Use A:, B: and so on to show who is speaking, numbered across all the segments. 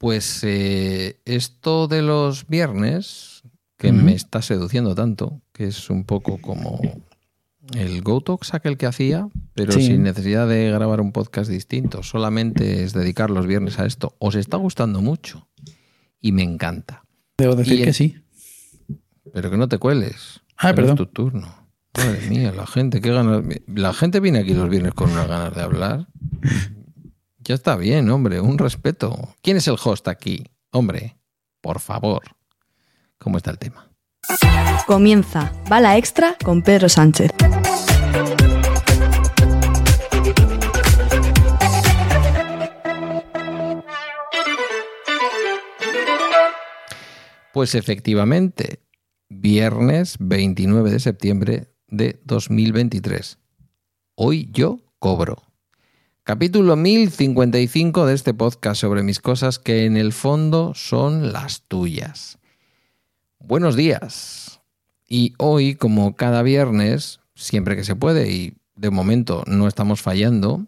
A: Pues eh, esto de los viernes, que me está seduciendo tanto, que es un poco como el GoTalks aquel que hacía, pero sin necesidad de grabar un podcast distinto, solamente es dedicar los viernes a esto. Os está gustando mucho y me encanta.
B: Debo decir que sí.
A: Pero que no te cueles.
B: Ah, perdón. Es
A: tu turno. Madre mía, la gente, qué ganas. La gente viene aquí los viernes con unas ganas de hablar. Ya está bien, hombre, un respeto. ¿Quién es el host aquí? Hombre, por favor. ¿Cómo está el tema?
C: Comienza Bala Extra con Pedro Sánchez.
A: Pues efectivamente, viernes 29 de septiembre de 2023. Hoy yo cobro. Capítulo 1055 de este podcast sobre mis cosas que en el fondo son las tuyas. Buenos días. Y hoy, como cada viernes, siempre que se puede, y de momento no estamos fallando,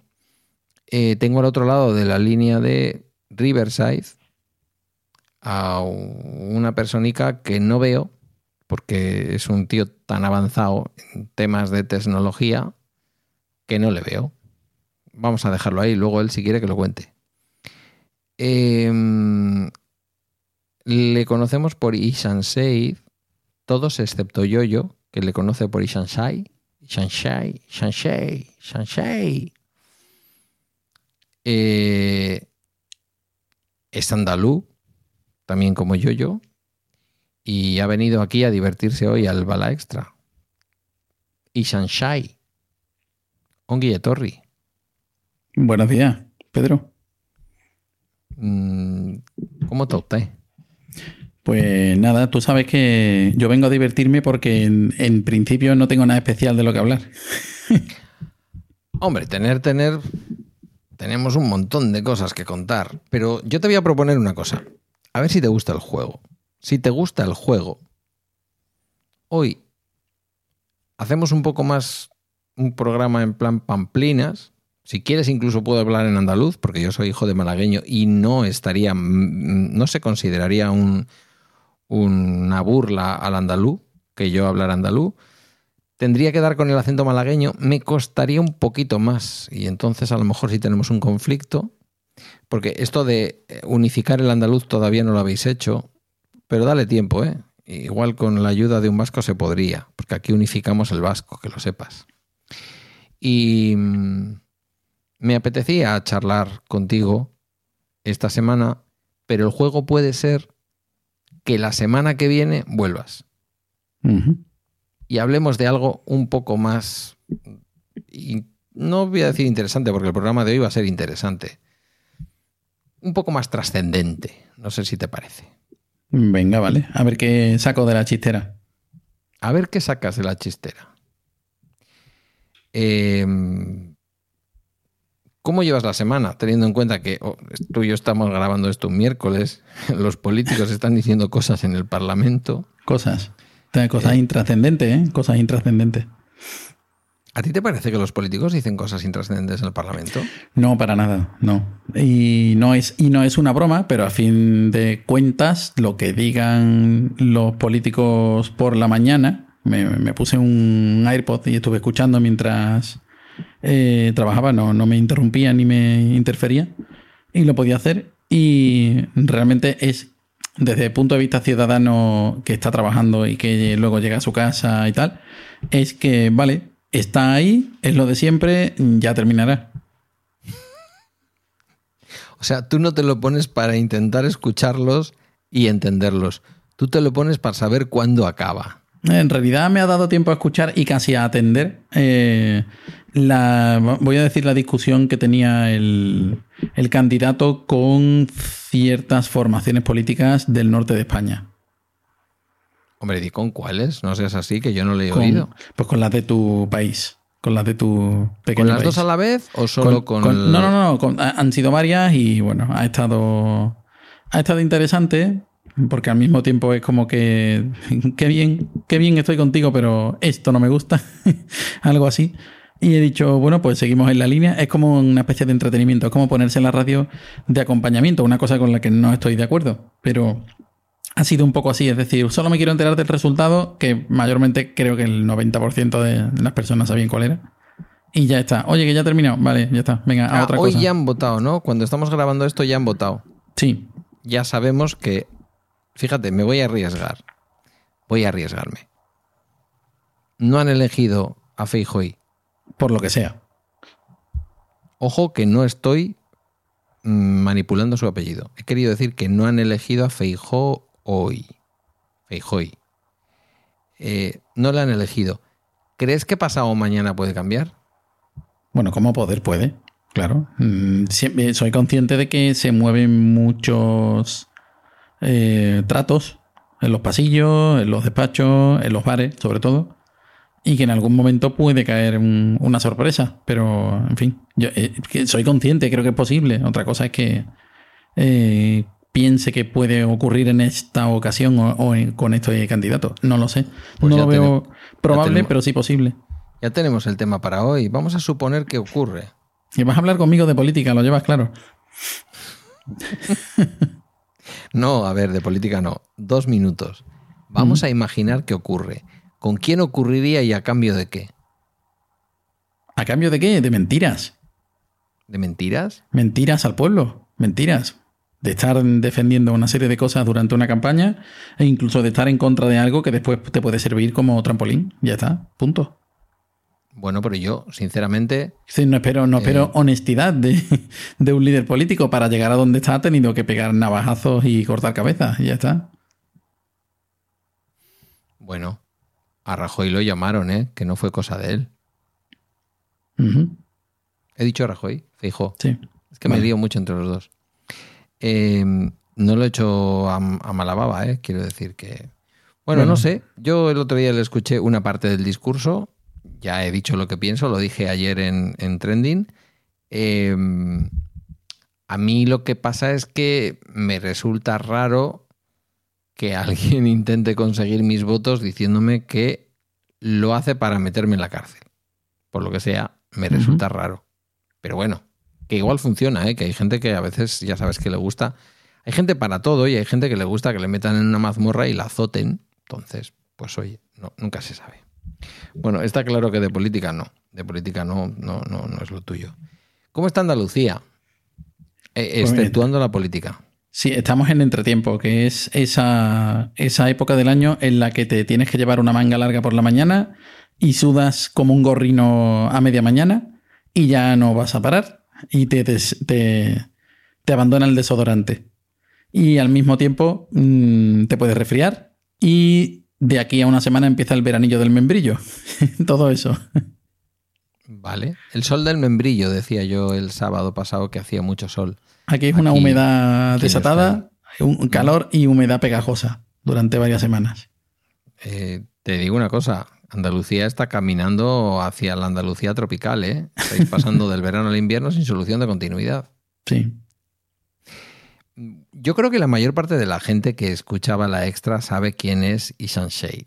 A: eh, tengo al otro lado de la línea de Riverside a una personita que no veo, porque es un tío tan avanzado en temas de tecnología que no le veo. Vamos a dejarlo ahí, luego él si quiere que lo cuente. Em, le conocemos por Ishansei, todos excepto Yoyo, que le conoce por Ishansai. Ishansai, Ishansai, Ishansai. Eh, es andalú, también como Yoyo, y ha venido aquí a divertirse hoy al Bala Extra. Ishansai. Ongi Torri.
B: Buenos días, Pedro.
A: Mm, ¿Cómo está usted?
B: Pues nada, tú sabes que yo vengo a divertirme porque en, principio no tengo nada especial de lo que hablar.
A: Hombre, tener, tener, tenemos un montón de cosas que contar, pero yo te voy a proponer una cosa. A ver si te gusta el juego. Si te gusta el juego, hoy hacemos un poco más un programa en plan pamplinas, si quieres, incluso puedo hablar en andaluz, porque yo soy hijo de malagueño y no estaría, no se consideraría un, una burla al andaluz, que yo hablar andaluz. Tendría que dar con el acento malagueño, me costaría un poquito más. Y entonces, a lo mejor, si tenemos un conflicto, porque esto de unificar el andaluz todavía no lo habéis hecho, pero dale tiempo, ¿eh? Igual con la ayuda de un vasco se podría, porque aquí unificamos el vasco, que lo sepas. Y me apetecía charlar contigo esta semana, pero el juego puede ser que la semana que viene vuelvas. Y hablemos de algo un poco más... Y no voy a decir interesante, porque el programa de hoy va a ser interesante. Un poco más trascendente. No sé si te parece.
B: Venga, vale. A ver qué saco de la chistera.
A: A ver qué sacas de la chistera. Eh, ¿Cómo llevas la semana? Teniendo en cuenta que oh, tú y yo estamos grabando esto un miércoles, los políticos están diciendo cosas en el Parlamento.
B: Cosas. Cosas eh, intrascendentes, ¿eh? Cosas intrascendentes.
A: ¿A ti te parece que los políticos dicen cosas intrascendentes en el Parlamento?
B: No, para nada, no. Y no es, y no es una broma, pero a fin de cuentas, lo que digan los políticos por la mañana, me, me puse un AirPod y estuve escuchando mientras eh, trabajaba, no, no me interrumpía ni me interfería y lo podía hacer. Y realmente es, desde el punto de vista ciudadano que está trabajando y que luego llega a su casa y tal, es que, vale, está ahí, es lo de siempre, ya terminará.
A: O sea, tú no te lo pones para intentar escucharlos y entenderlos. Tú te lo pones para saber cuándo acaba.
B: En realidad me ha dado tiempo a escuchar y casi a atender eh, la, voy a decir la discusión que tenía el, candidato con ciertas formaciones políticas del norte de España.
A: Hombre, ¿y con cuáles? No seas así, que yo no le he oído.
B: Pues con las de tu país. Con las de tu
A: pequeño ¿Con las dos a la vez o solo con.?
B: no, no, no. han sido varias y bueno, ha estado. Ha estado interesante porque al mismo tiempo es como que. Qué bien, qué bien estoy contigo, pero esto no me gusta. Algo así. Y he dicho, bueno, pues seguimos en la línea. Es como una especie de entretenimiento, es como ponerse en la radio de acompañamiento, una cosa con la que no estoy de acuerdo. Pero ha sido un poco así, es decir, solo me quiero enterar del resultado, que mayormente creo que el 90% de las personas sabían cuál era. Y ya está. Oye, que ya ha terminado. Vale, ya está. Venga, a
A: Ah,
B: otra
A: hoy
B: cosa.
A: ya han votado, ¿no? Cuando estamos grabando esto ya han votado.
B: Sí.
A: Ya sabemos que, fíjate, me voy a arriesgar. Voy a arriesgarme. No han elegido a Feijói.
B: Por lo que sea.
A: Ojo que no estoy mm, manipulando su apellido. He querido decir que no han elegido a Feijó hoy. Feijói. Eh, no la han elegido. ¿Crees que pasado mañana puede cambiar?
B: Bueno, como poder puede. Claro. Mm, siempre- soy consciente de que se mueven muchos eh, tratos en los pasillos, en los despachos, en los bares, sobre todo. Y que en algún momento puede caer un- una sorpresa. Pero, en fin, yo eh, soy consciente, creo que es posible. Otra cosa es que eh, piense que puede ocurrir en esta ocasión o, o en- con este candidato. No lo sé.
A: Pues
B: no lo veo probable,
A: tenemos.
B: pero sí posible.
A: Ya tenemos el tema para hoy. Vamos a suponer que ocurre.
B: Y vas a hablar conmigo de política, lo llevas claro.
A: No, a ver, de política no. Dos minutos. Vamos a imaginar que ocurre. ¿Con quién ocurriría y a cambio de qué?
B: ¿A cambio de qué? De mentiras.
A: ¿De mentiras?
B: Mentiras al pueblo. Mentiras. De estar defendiendo una serie de cosas durante una campaña e incluso de estar en contra de algo que después te puede servir como trampolín. Ya está. Punto.
A: Bueno, pero yo, sinceramente,
B: Sí, no espero, no espero
A: Eh.
B: honestidad de, de un líder político. Para llegar a donde está ha tenido que pegar navajazos y cortar cabezas. Y ya está.
A: bueno, a Rajoy lo llamaron, ¿eh? Que no fue cosa de él. He dicho Rajoy, Feijó.
B: Sí.
A: Es que me lío mucho entre los dos. Eh, no lo he hecho a, a mala baba, ¿eh? Quiero decir que... Bueno,
B: Bueno.
A: no sé. Yo el otro día le escuché una parte del discurso. Ya he dicho lo que pienso, lo dije ayer en, en Trending. Eh, a mí lo que pasa es que me resulta raro que alguien intente conseguir mis votos diciéndome que lo hace para meterme en la cárcel. Por lo que sea, me resulta raro. Pero bueno, que igual funciona, ¿eh? que hay gente que a veces ya sabes que le gusta. Hay gente para todo y hay gente que le gusta que le metan en una mazmorra y la azoten. Entonces, pues oye, no, nunca se sabe. Bueno, está claro que de política no. De política no, no, no, no es lo tuyo. ¿Cómo está Andalucía? Eh,
B: Pues
A: exceptuando la política.
B: Sí, estamos en entretiempo, que es esa, esa época del año en la que te tienes que llevar una manga larga por la mañana y sudas como un gorrino a media mañana y ya no vas a parar y te, te, te abandona el desodorante. Y al mismo tiempo mm, te puedes resfriar y de aquí a una semana empieza el veranillo del membrillo. Todo eso.
A: Vale. El sol del membrillo, decía yo el sábado pasado que hacía mucho sol.
B: Aquí es una humedad desatada, un calor y humedad pegajosa durante varias semanas.
A: Eh, te digo una cosa, Andalucía está caminando hacia la Andalucía tropical, ¿eh? Estáis pasando del verano al invierno sin solución de continuidad.
B: Sí.
A: Yo creo que la mayor parte de la gente que escuchaba la extra sabe quién es Ishan Shade.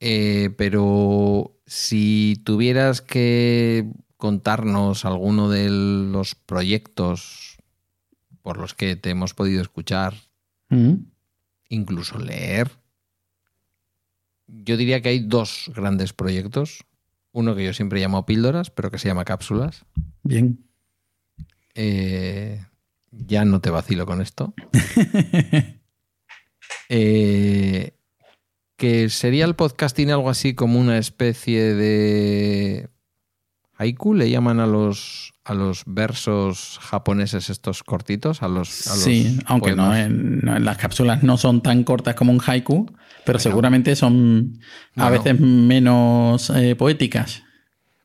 A: Eh, pero si tuvieras que contarnos alguno de los proyectos por los que te hemos podido escuchar,
B: Ujú.
A: incluso leer, yo diría que hay dos grandes proyectos. Uno que yo siempre llamo píldoras, pero que se llama cápsulas.
B: Bien.
A: Eh, ya no te vacilo con esto. Eh, que sería el podcasting algo así como una especie de haiku, le llaman a los a los versos japoneses estos cortitos, a los, a los
B: sí, aunque no en, no en las cápsulas no son tan cortas como un haiku, pero
A: Bueno.
B: seguramente son a
A: Bueno.
B: veces menos eh, poéticas.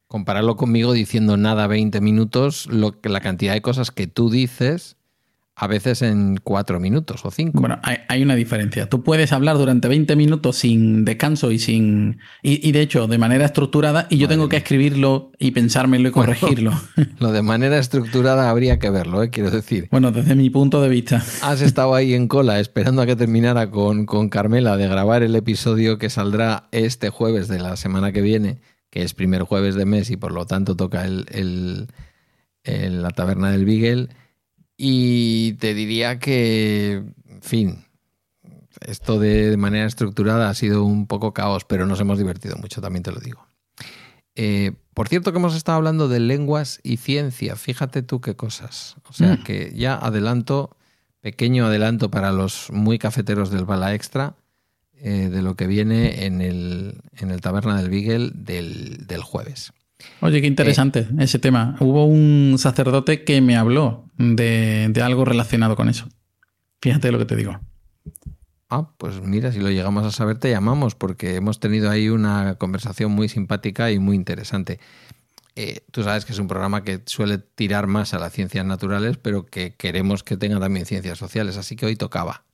A: Compararlo conmigo diciendo nada 20 minutos, lo que la cantidad de cosas que tú dices a veces en cuatro minutos o cinco.
B: Bueno, hay, hay una diferencia. Tú puedes hablar durante 20 minutos sin descanso y sin. Y, y de hecho, de manera estructurada, y yo
A: Madre
B: tengo que escribirlo y pensármelo y
A: Bueno.
B: corregirlo.
A: Lo de manera estructurada habría que verlo, ¿eh? quiero decir.
B: bueno, desde mi punto de vista.
A: Has estado ahí en cola esperando a que terminara con, con Carmela de grabar el episodio que saldrá este jueves de la semana que viene, que es primer jueves de mes y por lo tanto toca el, el- el- la taberna del Beagle. Y te diría que, en fin, esto de, de manera estructurada ha sido un poco caos, pero nos hemos divertido mucho, también te lo digo. Eh, por cierto que hemos estado hablando de lenguas y ciencia, fíjate tú qué cosas. O sea
B: Mm.
A: que ya adelanto, pequeño adelanto para los muy cafeteros del Bala Extra, eh, de lo que viene en el, en el Taberna del Beagle del, del jueves.
B: Oye, qué interesante ese tema. Hubo un sacerdote que me habló de, de algo relacionado con eso. Fíjate lo que te digo.
A: Ah, pues mira, si lo llegamos a saber te llamamos porque hemos tenido ahí una conversación muy simpática y muy interesante. Eh, tú sabes que es un programa que suele tirar más a las ciencias naturales, pero que queremos que tenga también ciencias sociales, así que hoy tocaba.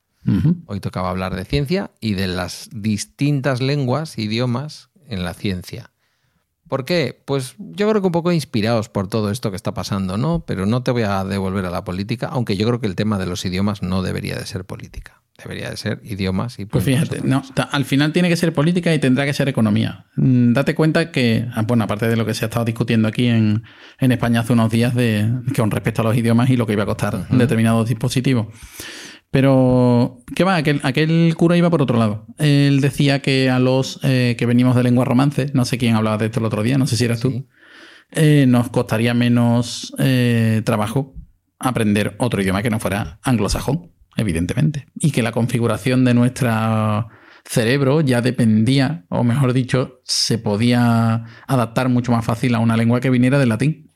A: Hoy tocaba hablar de ciencia y de las distintas lenguas, idiomas en la ciencia. ¿Por qué? Pues yo creo que un poco inspirados por todo esto que está pasando, ¿no? Pero no te voy a devolver a la política, aunque yo creo que el tema de los idiomas no debería de ser política. Debería de ser idiomas y
B: Pues fíjate, no, al final tiene que ser política y tendrá que ser economía. Mm, Date cuenta que, ah, bueno, aparte de lo que se ha estado discutiendo aquí en, en España hace unos días de que con respecto a los idiomas y lo que iba a costar determinados dispositivos. Pero, ¿qué va? Aquel, aquel cura iba por otro lado. Él decía que a los eh, que venimos de lengua romance, no sé quién hablaba de esto el otro día, no sé si eras tú, eh, nos costaría menos eh, trabajo aprender otro idioma que no fuera anglosajón, evidentemente. Y que la configuración de nuestro cerebro ya dependía, o mejor dicho, se podía adaptar mucho más fácil a una lengua que viniera del latín.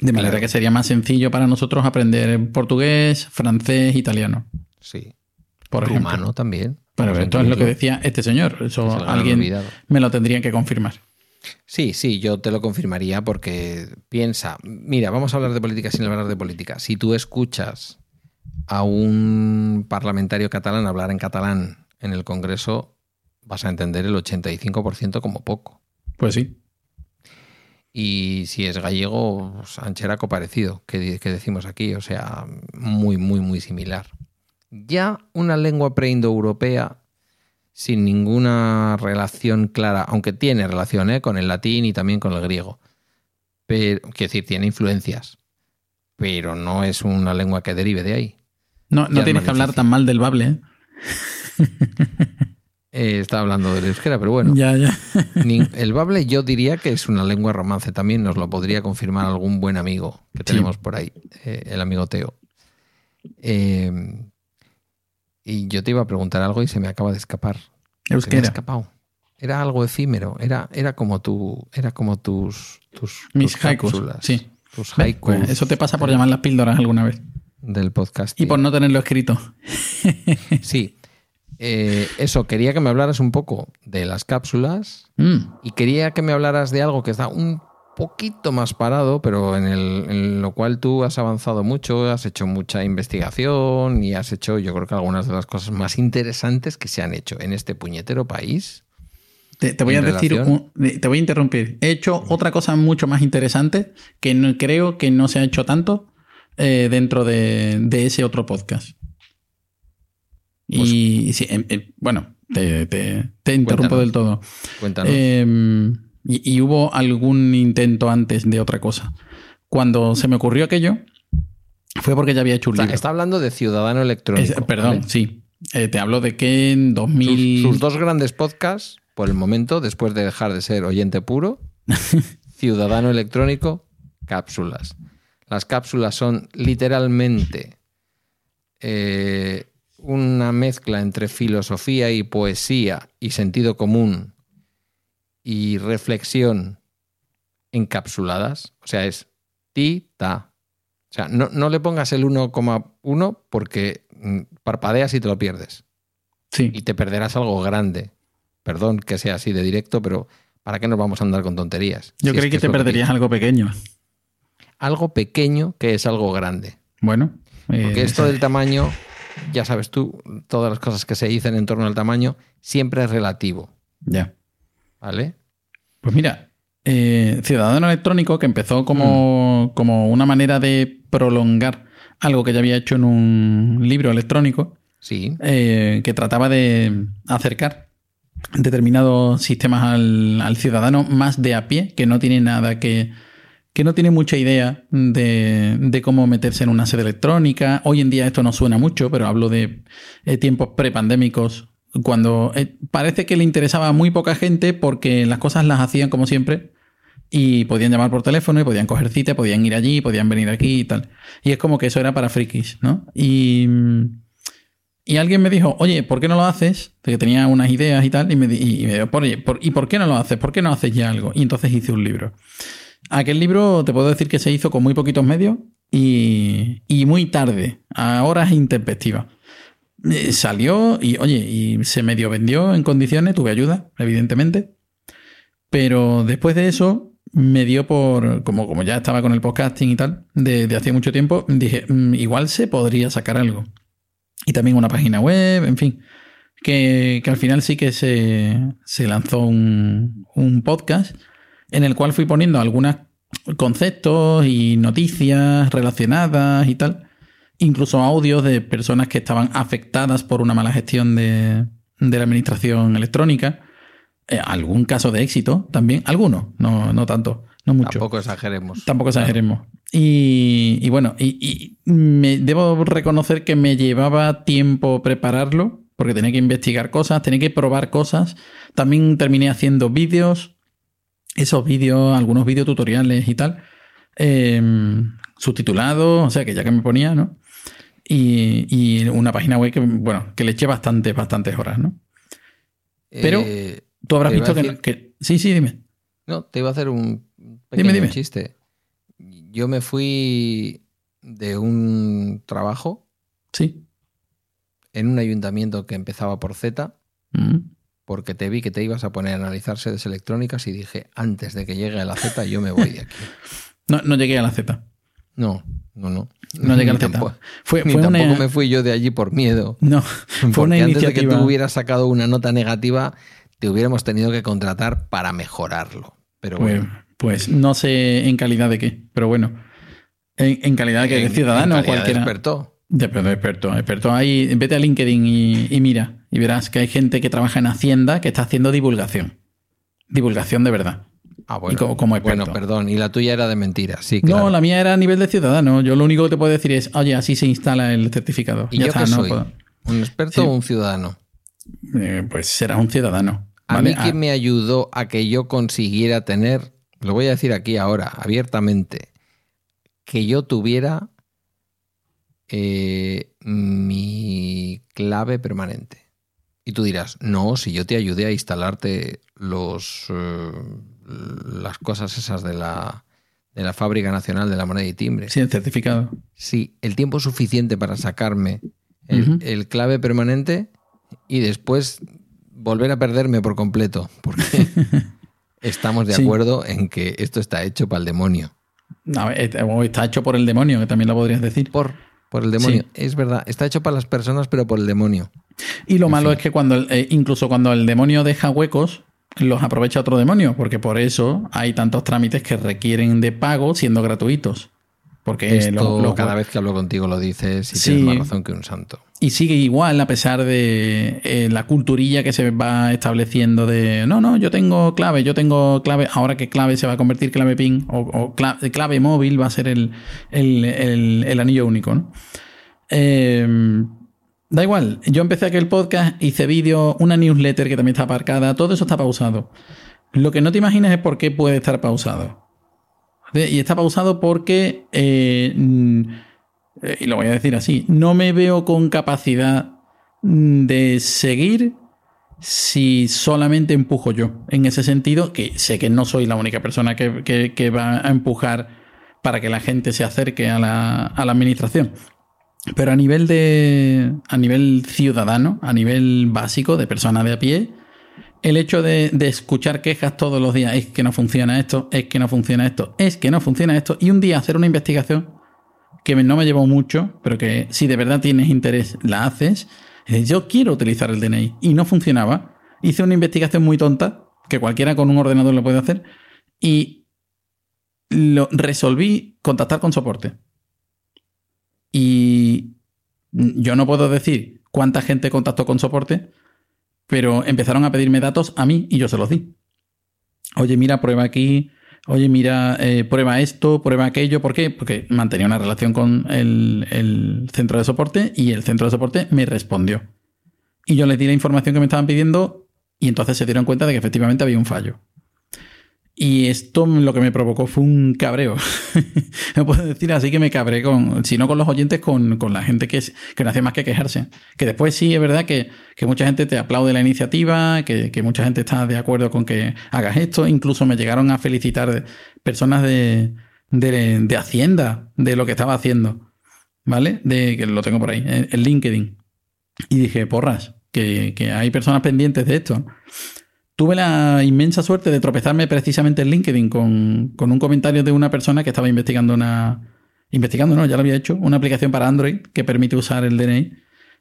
B: De manera
A: Claro.
B: que sería más sencillo para nosotros aprender portugués, francés, italiano,
A: Sí.
B: por ejemplo.
A: Rumano también.
B: Pero
A: a
B: esto es lo que decía este señor. Eso alguien
A: olvidado.
B: me lo tendría que confirmar.
A: Sí, sí, yo te lo confirmaría porque piensa, mira, vamos a hablar de política sin hablar de política. Si tú escuchas a un parlamentario catalán hablar en catalán en el Congreso, vas a entender el 85% como poco.
B: Pues sí.
A: Y si es gallego, pues, ancheraco parecido, que, decimos aquí, o sea, muy, muy, muy similar. Ya una lengua preindoeuropea sin ninguna relación clara, aunque tiene relación ¿eh? con el latín y también con el griego. Pero, quiero decir, tiene influencias, pero no es una lengua que derive de ahí.
B: No, no
A: es
B: tienes que hablar tan mal del bable. ¿eh?
A: Eh, estaba hablando del euskera, pero bueno.
B: Ya, ya.
A: El bable yo diría que es una lengua romance también, nos lo podría confirmar algún buen amigo que
B: Sí.
A: tenemos por ahí, eh, el amigo Teo. Eh, y yo te iba a preguntar algo y se me acaba de escapar. Se me ha
B: Euskera.
A: escapado. Era algo efímero, era, era como tu, era como tus, tus,
B: Mis
A: tus
B: haikus,
A: cápsulas,
B: sí.
A: tus haikus
B: eso te pasa por llamar las píldoras alguna vez.
A: del podcast.
B: Y por no tenerlo escrito.
A: Sí. Eh, eso, quería que me hablaras un poco de las cápsulas
B: Mm,
A: Y quería que me hablaras de algo que está un poquito más parado, pero en, el, en lo cual tú has avanzado mucho, has hecho mucha investigación y has hecho, yo creo que algunas de las cosas más interesantes que se han hecho en este puñetero país.
B: Te, te voy a decir,
A: relación-
B: un- te voy a interrumpir. He hecho otra cosa mucho más interesante que no, creo que no se ha hecho tanto eh, dentro de, de ese otro podcast. Y sí, em- em, bueno, te, te- te interrumpo del todo.
A: Cuéntanos.
B: Eh, y, y hubo algún intento antes de otra cosa. Cuando se me ocurrió aquello, fue porque ya había hecho un
A: O sea,
B: libro.
A: está hablando de ciudadano electrónico.
B: Es- perdón,
A: ¿vale?
B: sí. Eh, te hablo de que en
A: Sus,
B: 2000...
A: sus dos grandes podcasts, por el momento, después de dejar de ser oyente puro, ciudadano electrónico, cápsulas. Las cápsulas son literalmente eh, una mezcla entre filosofía y poesía y sentido común y reflexión encapsuladas. O sea, es ti, ta. O sea, no, no le pongas el 1,1 porque mm, parpadeas y te lo pierdes
B: Sí.
A: y te perderás algo grande. Perdón que sea así de directo, pero ¿para qué nos vamos a andar con tonterías?
B: Yo
A: Si es
B: creí que, te perderías algo pequeño.
A: Algo pequeño que es algo grande.
B: Bueno.
A: Porque
B: eh,
A: esto del tamaño, ya sabes tú, todas las cosas que se dicen en torno al tamaño, siempre es relativo.
B: Ya.
A: ¿Vale?
B: Pues mira, eh, Ciudadano Electrónico, que empezó como, como una manera de prolongar algo que ya había hecho en un libro electrónico,
A: Sí.
B: eh, que trataba de acercar determinados sistemas al, al ciudadano más de a pie, que no tiene nada que, que no tiene mucha idea de, de, cómo meterse en una sede electrónica. Hoy en día esto no suena mucho, pero hablo de eh, tiempos prepandémicos, cuando eh, parece que le interesaba a muy poca gente porque las cosas las hacían como siempre y podían llamar por teléfono y podían coger cita, podían ir allí, podían venir aquí y tal. Y es como que eso era para frikis, ¿no? Y, y alguien me dijo, oye, ¿por qué no lo haces? Que tenía unas ideas y tal, y me, y me dijo, oye, ¿y por qué no lo haces? ¿Por qué no haces ya algo? Y entonces hice un libro. Aquel libro te puedo decir que se hizo con muy poquitos medios y, y muy tarde, a horas intempestivas. Eh, salió y, oye, y se medio vendió en condiciones, tuve ayuda, evidentemente. Pero después de eso, me dio por, como, como ya estaba con el podcasting y tal, de, de hace mucho tiempo, dije, mm, igual se podría sacar algo. Y también una página web, en fin. Que, que al final sí que se, se lanzó un, un, podcast en el cual fui poniendo algunos conceptos y noticias relacionadas y tal. Incluso audios de personas que estaban afectadas por una mala gestión de, de la administración electrónica eh, algún caso de éxito también, alguno, no, no tanto, no mucho.
A: Tampoco exageremos.
B: Tampoco exageremos. Y, y, bueno, y, y, me debo reconocer que me llevaba tiempo prepararlo, porque tenía que investigar cosas, tenía que probar cosas. También terminé haciendo vídeos, esos vídeos, algunos videotutoriales y tal, eh, subtitulados, o sea que ya que me ponía, ¿no? Y, y, una página web que, bueno, que le eché bastantes, bastantes horas, ¿no? Pero eh, Tú habrás visto decir... que, Sí, sí, dime.
A: No, te iba a hacer un pequeño
B: dime, dime.
A: chiste. Yo me fui de un trabajo.
B: Sí.
A: En un ayuntamiento que empezaba por Z.
B: Mm.
A: Porque te vi que te ibas a poner a analizar sedes electrónicas y dije, antes de que llegue a la Z, yo me voy de aquí.
B: no, no llegué a la Z.
A: No, no, no.
B: No llegué a la Z.
A: Tampoco, fue, fue tampoco una... me fui yo de allí por miedo.
B: No, fue
A: Porque
B: una
A: antes
B: iniciativa.
A: de que tú hubieras sacado una nota negativa, te hubiéramos tenido que contratar para mejorarlo. Pero bueno.
B: Pues, pues no sé en calidad de qué, pero bueno. En, en calidad de, que de ciudadano
A: en
B: cualquiera.
A: De experto.
B: De, de experto, experto. Ahí, vete a LinkedIn y, y, mira, y verás que hay gente que trabaja en Hacienda que está haciendo divulgación. Divulgación de verdad.
A: Ah, bueno.
B: Y como, como experto.
A: Bueno, perdón. Y la tuya era de mentira, sí.
B: No, la mía era a nivel de ciudadano. Yo lo único que te puedo decir es, oye, así se instala el certificado.
A: ¿Y
B: ya
A: yo
B: está,
A: qué
B: no
A: soy?
B: puedo.
A: ¿Un experto
B: Sí.
A: o un ciudadano?
B: Eh, pues serás un ciudadano.
A: A
B: ¿vale?
A: mí, ¿quién
B: Ah,
A: me ayudó a que yo consiguiera tener, lo voy a decir aquí ahora, abiertamente, que yo tuviera eh, mi clave permanente? Y tú dirás, no, si yo te ayudé a instalarte los, eh, las cosas esas de la, de la Fábrica Nacional de la Moneda y Timbre.
B: Sí, el certificado.
A: Sí, el tiempo suficiente para sacarme el, el clave permanente y después volver a perderme por completo, porque estamos de
B: Sí.
A: acuerdo en que esto está hecho para el demonio.
B: Eh, está hecho por el demonio, que también lo podrías decir.
A: Por, por el demonio.
B: Sí.
A: Es verdad, está hecho para las personas, pero por el demonio.
B: Y lo
A: En
B: malo
A: fin.
B: es que cuando el- eh, incluso cuando el demonio deja huecos, los aprovecha otro demonio, porque por eso hay tantos trámites que requieren de pago siendo gratuitos. Porque
A: Esto
B: lo- lo-
A: cada vez que hablo contigo lo dices y
B: Sí.
A: tienes más razón que un santo.
B: Y sigue igual a pesar de eh, la culturilla que se va estableciendo de no, no, yo tengo clave, yo tengo clave, ahora que clave se va a convertir clave PIN o, o cla- clave, móvil va a ser el, el, el- anillo único, ¿no? Eh, da igual, yo empecé aquel podcast, hice vídeo, una newsletter que también está aparcada, todo eso está pausado. Lo que no te imaginas es por qué puede estar pausado. Y está pausado porque eh, y lo voy a decir así, no me veo con capacidad mm, de seguir si solamente empujo yo. En ese sentido, que sé que no soy la única persona que, va a empujar para que la gente se acerque a la, administración. Pero a nivel de. a nivel ciudadano, a nivel básico, de persona de a pie, el hecho de escuchar quejas todos los días, es que no funciona esto, es que no funciona esto, es que no funciona esto, y un día hacer una investigación que no me llevó mucho, pero que si de verdad tienes interés, la haces. Es, Yo quiero utilizar el DNI y no funcionaba. Hice una investigación muy tonta, que cualquiera con un ordenador lo puede hacer, y lo resolví contactar con soporte. Y yo no puedo decir cuánta gente contactó con soporte, pero empezaron a pedirme datos a mí y yo se los di. Oye, mira, prueba aquí, oye, mira, eh, prueba esto, prueba aquello. ¿Por qué? Porque mantenía una relación con el, el, centro de soporte y el centro de soporte me respondió. Y yo les di la información que me estaban pidiendo y entonces se dieron cuenta de que efectivamente había un fallo. Y esto lo que me provocó fue un cabreo. no puedo decir así que me cabré con, si no con los oyentes, con, la gente que, que no hace más que quejarse. Que después sí es verdad que, mucha gente te aplaude la iniciativa, que, mucha gente está de acuerdo con que hagas esto. Incluso me llegaron a felicitar personas de, de, Hacienda de lo que estaba haciendo. ¿Vale? De que lo tengo por ahí, en, LinkedIn. Y dije, porras, que, que hay personas pendientes de esto tuve la inmensa suerte de tropezarme precisamente en LinkedIn con, un comentario de una persona que estaba investigando una. Investigando, no, ya lo había hecho, una aplicación para Android que permite usar el DNI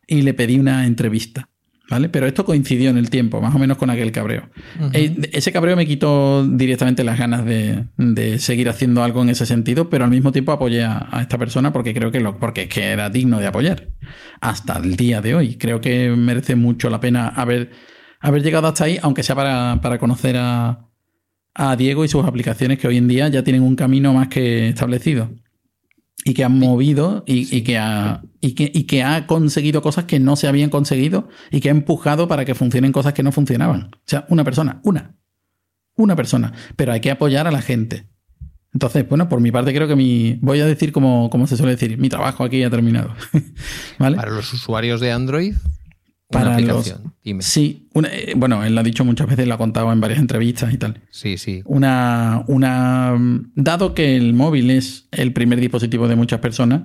B: y le pedí una entrevista. ¿Vale? Pero esto coincidió en el tiempo, más o menos con aquel cabreo. E, ese cabreo me quitó directamente las ganas de, seguir haciendo algo en ese sentido, pero al mismo tiempo apoyé a, esta persona porque creo que lo, porque es que era digno de apoyar. Hasta el día de hoy. Creo que merece mucho la pena haber haber llegado hasta ahí, aunque sea para, conocer a, Diego y sus aplicaciones que hoy en día ya tienen un camino más que establecido. Y que han movido y, que ha, y, que, ha conseguido cosas que no se habían conseguido y que ha empujado para que funcionen cosas que no funcionaban. O sea, una persona, una. Una persona. Pero hay que apoyar a la gente. Entonces, bueno, por mi parte creo que mi, voy a decir como, como se suele decir, mi trabajo aquí ha terminado. ¿Vale?
A: Para los usuarios de Android,
B: para aplicación. Sí, eh, bueno, él lo ha dicho muchas veces, lo ha contado en varias entrevistas y tal.
A: Sí, sí.
B: Una, una, dado que el móvil es el primer dispositivo de muchas personas,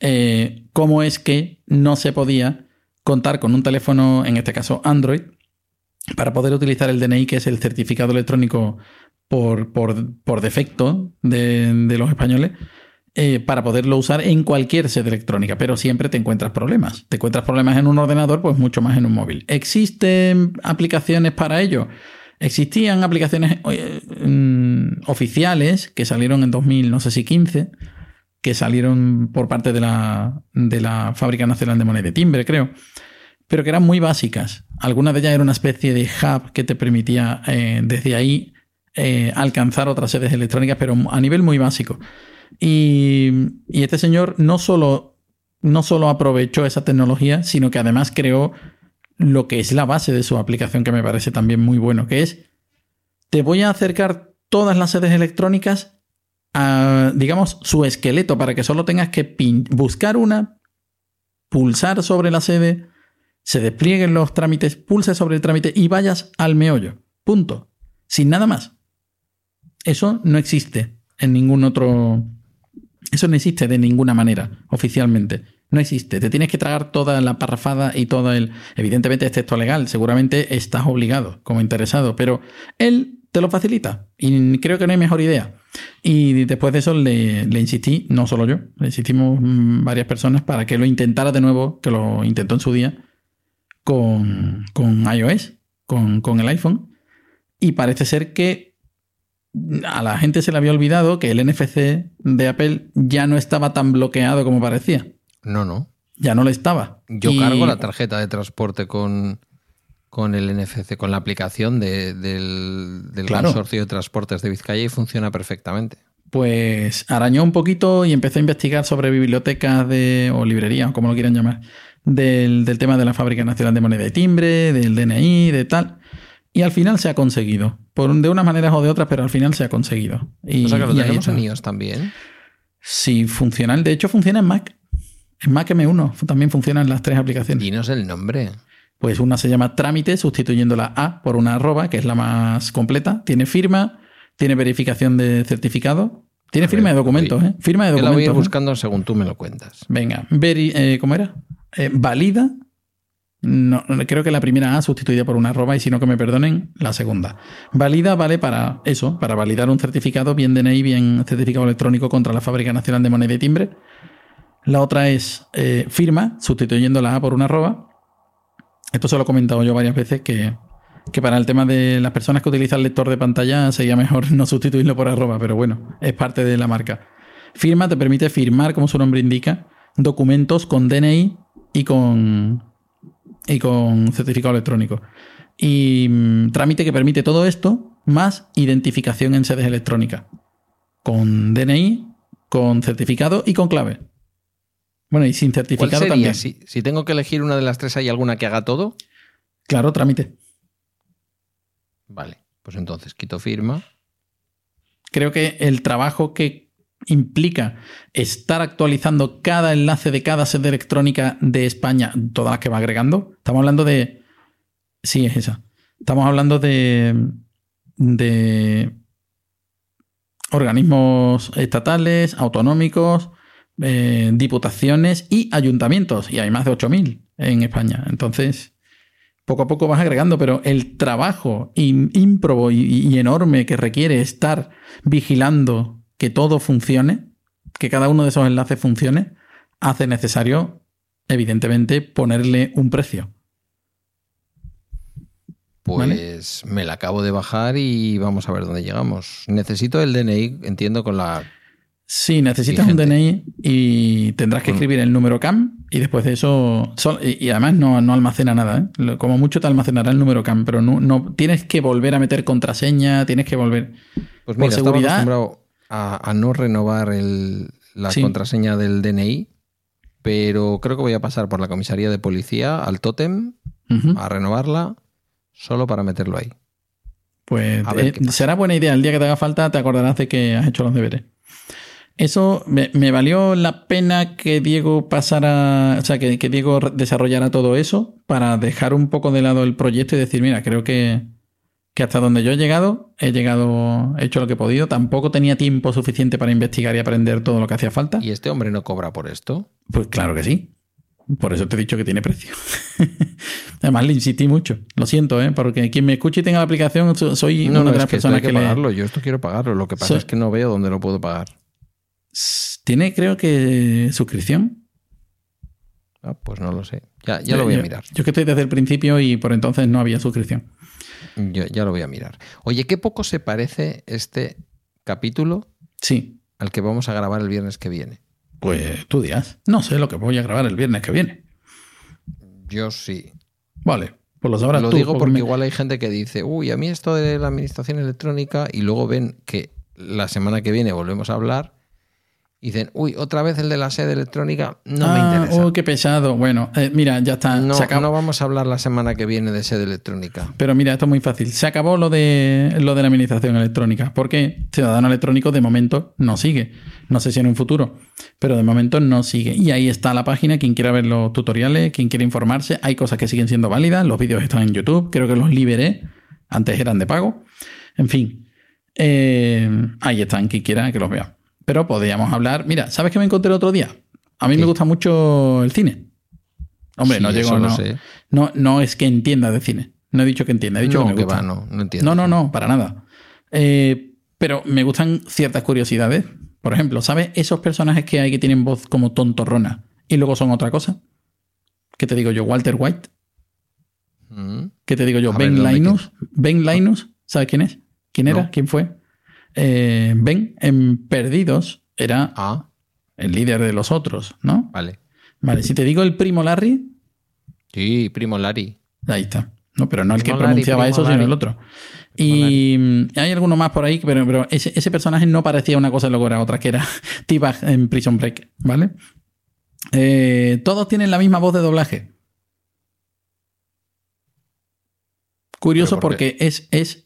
B: eh, ¿cómo es que no se podía contar con un teléfono, en este caso Android, para poder utilizar el DNI, que es el certificado electrónico por, por, defecto de, de los españoles? Eh, para poderlo usar en cualquier sede electrónica, pero siempre te encuentras problemas. Te encuentras problemas en un ordenador, pues mucho más en un móvil. ¿Existen aplicaciones para ello? Existían aplicaciones mm, oficiales que salieron en 2000, no sé si 15, que salieron por parte de la, de la Fábrica Nacional de Moneda de Timbre, creo, pero que eran muy básicas. Algunas de ellas eran una especie de hub que te permitía eh, desde ahí eh, alcanzar otras sedes electrónicas, pero a nivel muy básico. Y, este señor no solo, no solo aprovechó esa tecnología, sino que además creó lo que es la base de su aplicación, que me parece también muy bueno, que es, te voy a acercar todas las sedes electrónicas a, digamos, su esqueleto, para que solo tengas que buscar una, pulsar sobre la sede, se desplieguen los trámites, pulse sobre el trámite y vayas al meollo. Punto. Sin nada más. Eso no existe en ningún otro eso no existe de ninguna manera, oficialmente. No existe. Te tienes que tragar toda la parrafada y todo el. Evidentemente, es texto legal. Seguramente estás obligado como interesado, pero él te lo facilita. Y creo que no hay mejor idea. Y después de eso le, insistí, no solo yo, le insistimos varias personas para que lo intentara de nuevo, que lo intentó en su día, con, con iOS, con, con el iPhone. Y parece ser que a la gente se le había olvidado que el NFC de Apple ya no estaba tan bloqueado como parecía.
A: No, no.
B: Ya no lo estaba.
A: Yo cargo la tarjeta de transporte con, con el NFC, con la aplicación del, del consorcio de transportes de Vizcaya y funciona perfectamente.
B: Pues arañó un poquito y empezó a investigar sobre bibliotecas de, o librerías, o como lo quieran llamar, del, del tema de la Fábrica Nacional de Moneda de Timbre, del DNI, de tal. Y al final se ha conseguido. Por, de unas maneras o de otras, pero al final se ha conseguido. Y,
A: o sea que lo tenemos en iOS también.
B: Sí, funcional. De hecho, funciona en Mac. En Mac M1 también funcionan las tres aplicaciones.
A: Dinos el nombre.
B: Pues una se llama Trámite, sustituyendo la A por una arroba, que es la más completa. Tiene firma, tiene verificación de certificado. Tiene firma de documentos, ¿eh? Firma de documentos. la voy a ir
A: ¿eh? buscando según tú me lo cuentas.
B: Venga, eh, ¿cómo era? Eh, valida no, creo que la primera A sustituida por una arroba y si no que me perdonen, la segunda. Valida vale para eso, para validar un certificado, bien DNI, bien certificado electrónico contra la Fábrica Nacional de Moneda y Timbre. La otra es eh, firma, sustituyendo la A por una arroba. Esto se lo he comentado yo varias veces que, que para el tema de las personas que utilizan lector de pantalla sería mejor no sustituirlo por arroba, pero bueno, es parte de la marca. Firma te permite firmar, como su nombre indica, documentos con DNI y con y con certificado electrónico. Y mm, trámite que permite todo esto más identificación en sedes electrónicas. Con DNI, con certificado y con clave. Bueno, y sin
A: ¿Cuál
B: certificado
A: sería?
B: también.
A: Si, si tengo que elegir una de las tres, ¿hay alguna que haga todo?
B: Claro, trámite.
A: Vale, pues entonces quito firma.
B: Creo que el trabajo que implica estar actualizando cada enlace de cada sede electrónica de España, todas las que va agregando, estamos hablando de... Sí, es esa. Estamos hablando de... de organismos estatales, autonómicos, eh, diputaciones y ayuntamientos. Y hay más de 8.000 en España. Entonces, poco a poco vas agregando, pero el trabajo ímprobo y enorme que requiere estar vigilando que todo funcione, que cada uno de esos enlaces funcione, hace necesario, evidentemente, ponerle un precio.
A: Pues me la acabo de bajar y vamos a ver dónde llegamos. Necesito el DNI, entiendo, con la.
B: Sí, necesitas
A: Vigente.
B: un DNI y tendrás que escribir el número CAM y después de eso. y, además no, no almacena nada. ¿eh? Como mucho te almacenará el número CAM, pero no, no tienes que volver a meter contraseña, tienes que volver.
A: Pues
B: Por
A: mira, estaba
B: seguridad-
A: acostumbrado a, a no renovar el- la
B: Sí.
A: contraseña del DNI, pero creo que voy a pasar por la comisaría de policía al tótem a renovarla solo para meterlo ahí.
B: Pues
A: A ver
B: eh, será buena idea. El día que te haga falta te acordarás de que has hecho los deberes. Eso me, me valió la pena que Diego pasara, o sea, que, que Diego desarrollara todo eso para dejar un poco de lado el proyecto y decir, mira, creo que, que hasta donde yo he llegado, he llegado, he hecho lo que he podido. Tampoco tenía tiempo suficiente para investigar y aprender todo lo que hacía falta.
A: ¿Y este hombre no cobra por esto?
B: Pues claro que sí. Por eso te he dicho que tiene precio. Además, le insistí mucho. Lo siento, ¿eh? Porque quien me escuche y tenga la aplicación, so- soy
A: No,
B: una
A: no,
B: de las personas
A: que,
B: que, le-
A: pagarlo. Yo esto quiero pagarlo. Lo que pasa es que no veo dónde lo puedo pagar.
B: Tiene, creo que, suscripción.
A: Ah, pues no lo sé. Ya, ya lo voy a
B: Yo-
A: mirar.
B: Yo que estoy desde el principio y por entonces no había suscripción.
A: Yo ya lo voy a mirar. Oye, qué poco se parece este capítulo
B: Sí.
A: al que vamos a grabar el viernes que viene.
B: Pues tú dirás. No sé lo que voy a grabar el viernes que viene.
A: Yo sí.
B: Vale. Pues lo sabrás
A: Lo
B: tú,
A: digo porque
B: me-
A: igual hay gente que dice, uy, a mí esto de la administración electrónica, y luego ven que la semana que viene volvemos a hablar, y dicen, uy, otra vez el de la sede electrónica, no me
B: Ah,
A: interesa.
B: Oh, qué pesado. Bueno, eh, mira, ya está.
A: no,
B: Se acabó.
A: no vamos a hablar la semana que viene de sede electrónica.
B: Pero mira, esto es muy fácil. Se acabó lo de lo de la administración electrónica. Porque Ciudadano Electrónico de momento no sigue. No sé si en un futuro, pero de momento no sigue. Y ahí está la página. Quien quiera ver los tutoriales, quien quiera informarse, hay cosas que siguen siendo válidas. Los vídeos están en YouTube. Creo que los liberé. Antes eran de pago. En fin. Eh, ahí están, quien quiera que los vea. Pero podríamos hablar. Mira, ¿sabes qué me encontré el otro día? A mí
A: ¿Qué?
B: me gusta mucho el cine. Hombre,
A: Sí,
B: no llego no,
A: sé.
B: no, no es que entienda de cine. No he dicho que entienda, he dicho
A: no,
B: que me
A: que
B: gusta.
A: va, no, no entiendo.
B: No, no, no, para nada. Eh, pero me gustan ciertas curiosidades. Por ejemplo, ¿sabes esos personajes que hay que tienen voz como tontorrona y luego son otra cosa? ¿Qué te digo yo? Walter White.
A: Mm.
B: ¿Qué te digo yo?
A: A
B: Ben
A: ¿dónde
B: Linus. Ben Linus. ¿Sabes quién es? ¿Quién era? ¿Quién fue? Eh, ben en Perdidos era
A: Ah,
B: el líder de los otros, ¿no?
A: vale.
B: Vale, si te digo el primo Larry,
A: Sí, primo Lari.
B: Ahí está. No, pero no el que
A: Primo Larry,
B: pronunciaba eso, sino
A: Larry.
B: el otro. Y hay alguno más por ahí, pero, pero ese, ese personaje no parecía una cosa y luego era otra, que era T-Bag en Prison Break, ¿vale? Eh, todos tienen la misma voz de doblaje. Curioso
A: ¿Pero por
B: porque es, es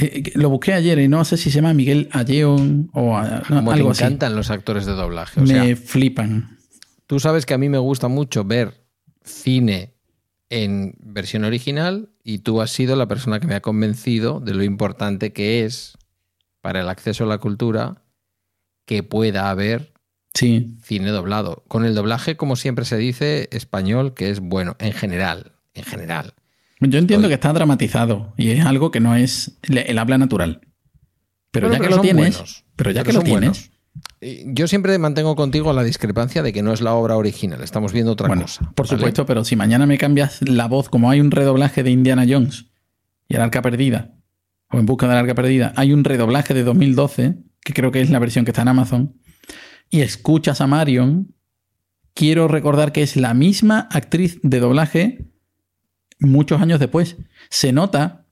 B: eh, lo busqué ayer y no sé si se llama Miguel Alleón o a- no,
A: Como te
B: algo así.
A: encantan los actores de doblaje. O
B: Me
A: sea,
B: flipan.
A: tú sabes que a mí me gusta mucho ver cine en versión original y tú has sido la persona que me ha convencido de lo importante que es para el acceso a la cultura que pueda haber
B: Sí,
A: cine doblado. Con el doblaje, como siempre se dice, español, que es bueno, en general, en general.
B: Yo entiendo
A: Oye.
B: que está dramatizado y es algo que no es el, habla natural. Pero
A: Bueno,
B: ya que lo tienes,
A: buenos.
B: pero ya
A: Pero
B: que lo tienes,
A: buenos. Yo siempre mantengo contigo la discrepancia de que no es la obra original, estamos viendo otra
B: bueno,
A: cosa.
B: por
A: ¿vale?
B: supuesto, pero si mañana me cambias la voz, como hay un redoblaje de Indiana Jones y el arca perdida, o en busca del arca perdida, hay un redoblaje de 2012, que creo que es la versión que está en Amazon, y escuchas a Marion, quiero recordar que es la misma actriz de doblaje muchos años después. Se nota,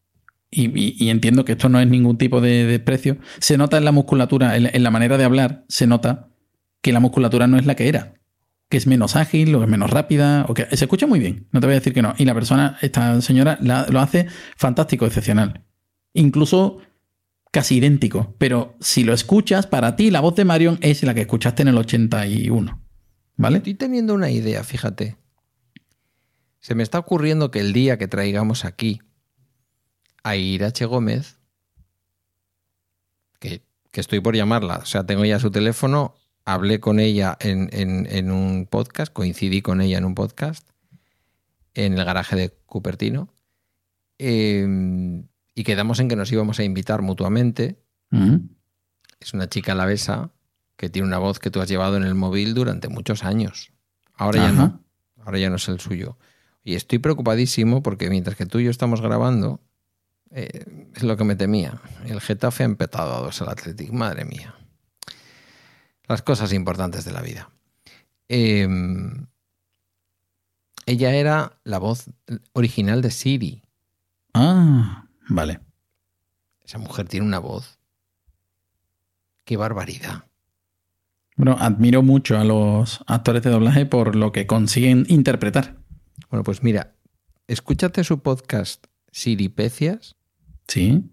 B: y, entiendo que esto no es ningún tipo de desprecio, se nota en la musculatura, en, la manera de hablar, se nota que la musculatura no es la que era. Que es menos ágil, o es menos rápida, o que se escucha muy bien, no te voy a decir que no. Y la persona, esta señora, lo hace fantástico, excepcional. Incluso casi idéntico. Pero si lo escuchas, para ti la voz de Marion es la que escuchaste en el 81. ¿Vale?
A: Estoy teniendo una idea, fíjate. Se me está ocurriendo que el día que traigamos aquí a Irache Gómez, que, estoy por llamarla, o sea, tengo ya su teléfono, hablé con ella en, un podcast, coincidí con ella en un podcast, en el garaje de Cupertino, em, y quedamos en que nos íbamos a invitar mutuamente. Es una chica alavesa que tiene una voz que tú has llevado en el móvil durante muchos años. Ahora ya no. Ahora ya no es el suyo. Y estoy preocupadísimo porque mientras que tú y yo estamos grabando, eh, es lo que me temía. El Getafe ha empezado a dos al Athletic. Madre mía. Las cosas importantes de la vida. Em, ella era la voz original de Siri.
B: Ah, vale.
A: Esa mujer tiene una voz. Qué barbaridad.
B: Bueno, admiro mucho a los actores de doblaje por lo que consiguen interpretar.
A: Bueno, pues mira, escúchate su podcast Siripecias.
B: Sí.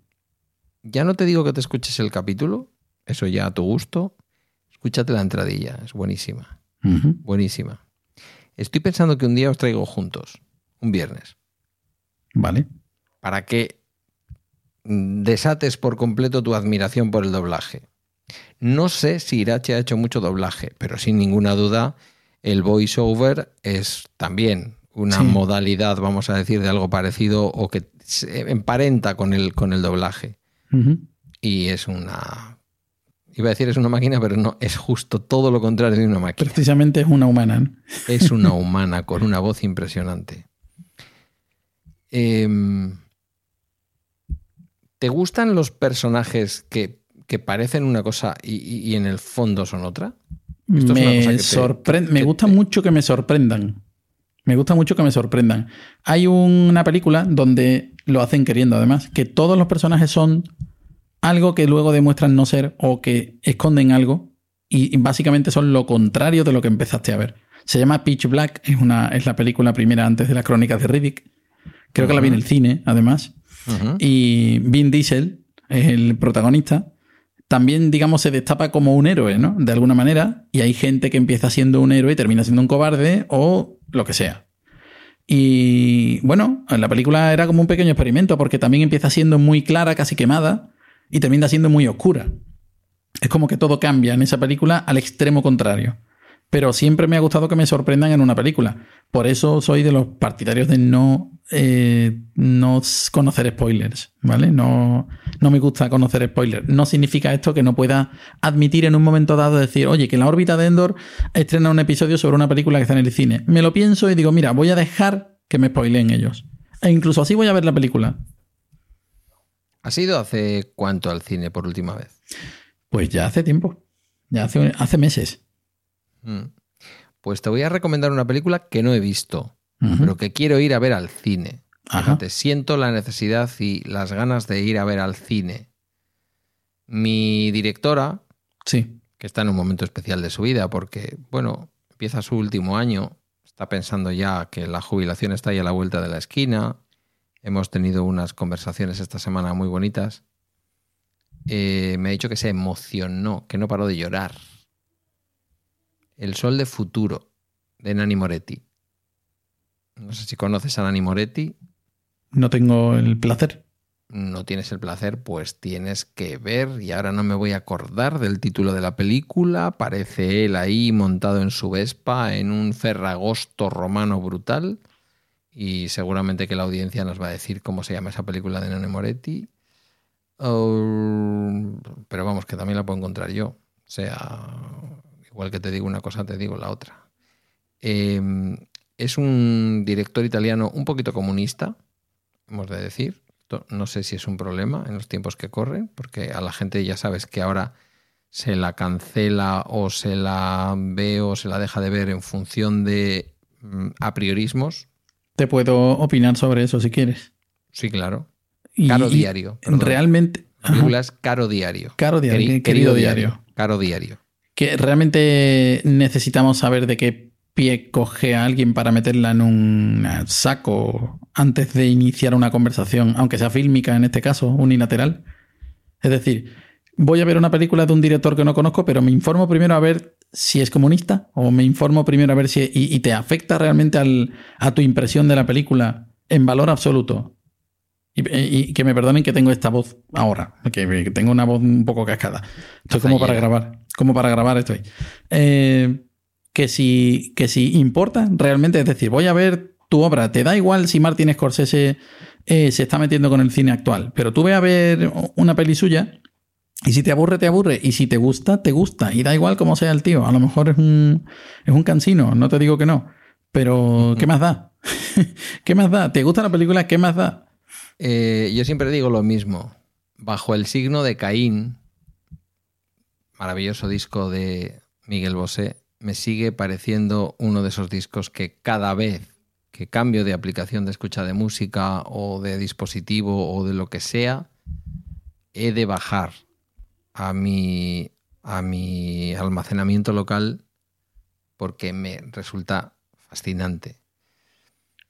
A: Ya no te digo que te escuches el capítulo, eso ya a tu gusto. Escúchate la entradilla, es buenísima. Buenísima. Estoy pensando que un día os traigo juntos, un viernes.
B: Vale.
A: Para que desates por completo tu admiración por el doblaje. No sé si Irache ha hecho mucho doblaje, pero sin ninguna duda el voiceover es también una modalidad, vamos a decir, de algo parecido o que se emparenta con el, con el doblaje. Y es una. Iba a decir es una máquina, pero no, es justo todo lo contrario de una máquina.
B: Precisamente es una humana.
A: Es una humana con una voz impresionante. Em, ¿Te gustan los personajes que, parecen una cosa y, en el fondo son otra?
B: me sorprende. Me gusta mucho que me sorprendan. Me gusta mucho que me sorprendan. Hay una película donde lo hacen queriendo, además, que todos los personajes son algo que luego demuestran no ser o que esconden algo y básicamente son lo contrario de lo que empezaste a ver. Se llama Pitch Black, es, una, es la película primera antes de las crónicas de Riddick. Creo que la vi en el cine, además. Y Vin Diesel es el protagonista. También, digamos, se destapa como un héroe, ¿no? De alguna manera. Y hay gente que empieza siendo un héroe y termina siendo un cobarde o lo que sea. Y bueno, en la película era como un pequeño experimento porque también empieza siendo muy clara, casi quemada, y termina siendo muy oscura. Es como que todo cambia en esa película al extremo contrario pero siempre me ha gustado que me sorprendan en una película. Por eso soy de los partidarios de no, eh, no conocer spoilers, ¿vale? No, no me gusta conocer spoilers. No significa esto que no pueda admitir en un momento dado decir, oye, que la órbita de Endor estrena un episodio sobre una película que está en el cine. Me lo pienso y digo, mira, voy a dejar que me spoileen ellos. E incluso así voy a ver la película.
A: ¿Has ido hace cuánto al cine por última vez?
B: Pues ya hace tiempo. Ya hace, hace meses.
A: Mm. Pues te voy a recomendar una película que no he visto, pero que quiero ir a ver al cine. Fíjate, siento la necesidad y las ganas de ir a ver al cine. Mi directora,
B: sí.
A: que está en un momento especial de su vida, porque, bueno, empieza su último año, está pensando ya que la jubilación está ahí a la vuelta de la esquina. Hemos tenido unas conversaciones esta semana muy bonitas. Eh, me ha dicho que se emocionó, que no paró de llorar el Sol de Futuro, de Nani Moretti. No sé si conoces a Nani Moretti.
B: No tengo el placer.
A: No tienes el placer, pues tienes que ver, y ahora no me voy a acordar del título de la película, parece él ahí montado en su Vespa en un ferragosto romano brutal, y seguramente que la audiencia nos va a decir cómo se llama esa película de Nani Moretti. Oh, pero vamos, que también la puedo encontrar yo. O sea, Igual que te digo una cosa, te digo la otra. Em, es un director italiano un poquito comunista, hemos de decir. No sé si es un problema en los tiempos que corren, porque a la gente ya sabes que ahora se la cancela o se la ve o se la deja de ver en función de mm, a priorismos.
B: te puedo opinar sobre eso si quieres.
A: Sí, claro.
B: Y-
A: Caro diario. perdón.
B: Realmente.
A: Caro Diario.
B: Caro diario,
A: Queri-
B: querido diario.
A: Caro Diario.
B: Que realmente necesitamos saber de qué pie coge a alguien para meterla en un saco antes de iniciar una conversación, aunque sea fílmica en este caso, unilateral. Es decir, voy a ver una película de un director que no conozco, pero me informo primero a ver si es comunista o me informo primero a ver si y, y te afecta realmente al- a tu impresión de la película en valor absoluto. Y, y que me perdonen que tengo esta voz ahora, que, que tengo una voz un poco cascada. Estoy como para grabar, como para grabar estoy. Eh, que si, que si importa realmente, es decir, voy a ver tu obra, te da igual si Martin Scorsese eh, se está metiendo con el cine actual, pero tú ve a ver una peli suya y si te aburre, te aburre, y si te gusta, te gusta, y da igual cómo sea el tío, a lo mejor es un, es un cansino, no te digo que no, pero ¿qué más da? ¿Qué más da? ¿Te gusta la película? ¿Qué más da?
A: Eh, yo siempre digo lo mismo. Bajo el signo de Caín, maravilloso disco de Miguel Bosé, me sigue pareciendo uno de esos discos que cada vez que cambio de aplicación de escucha de música o de dispositivo o de lo que sea, he de bajar a mi, a mi almacenamiento local porque me resulta fascinante.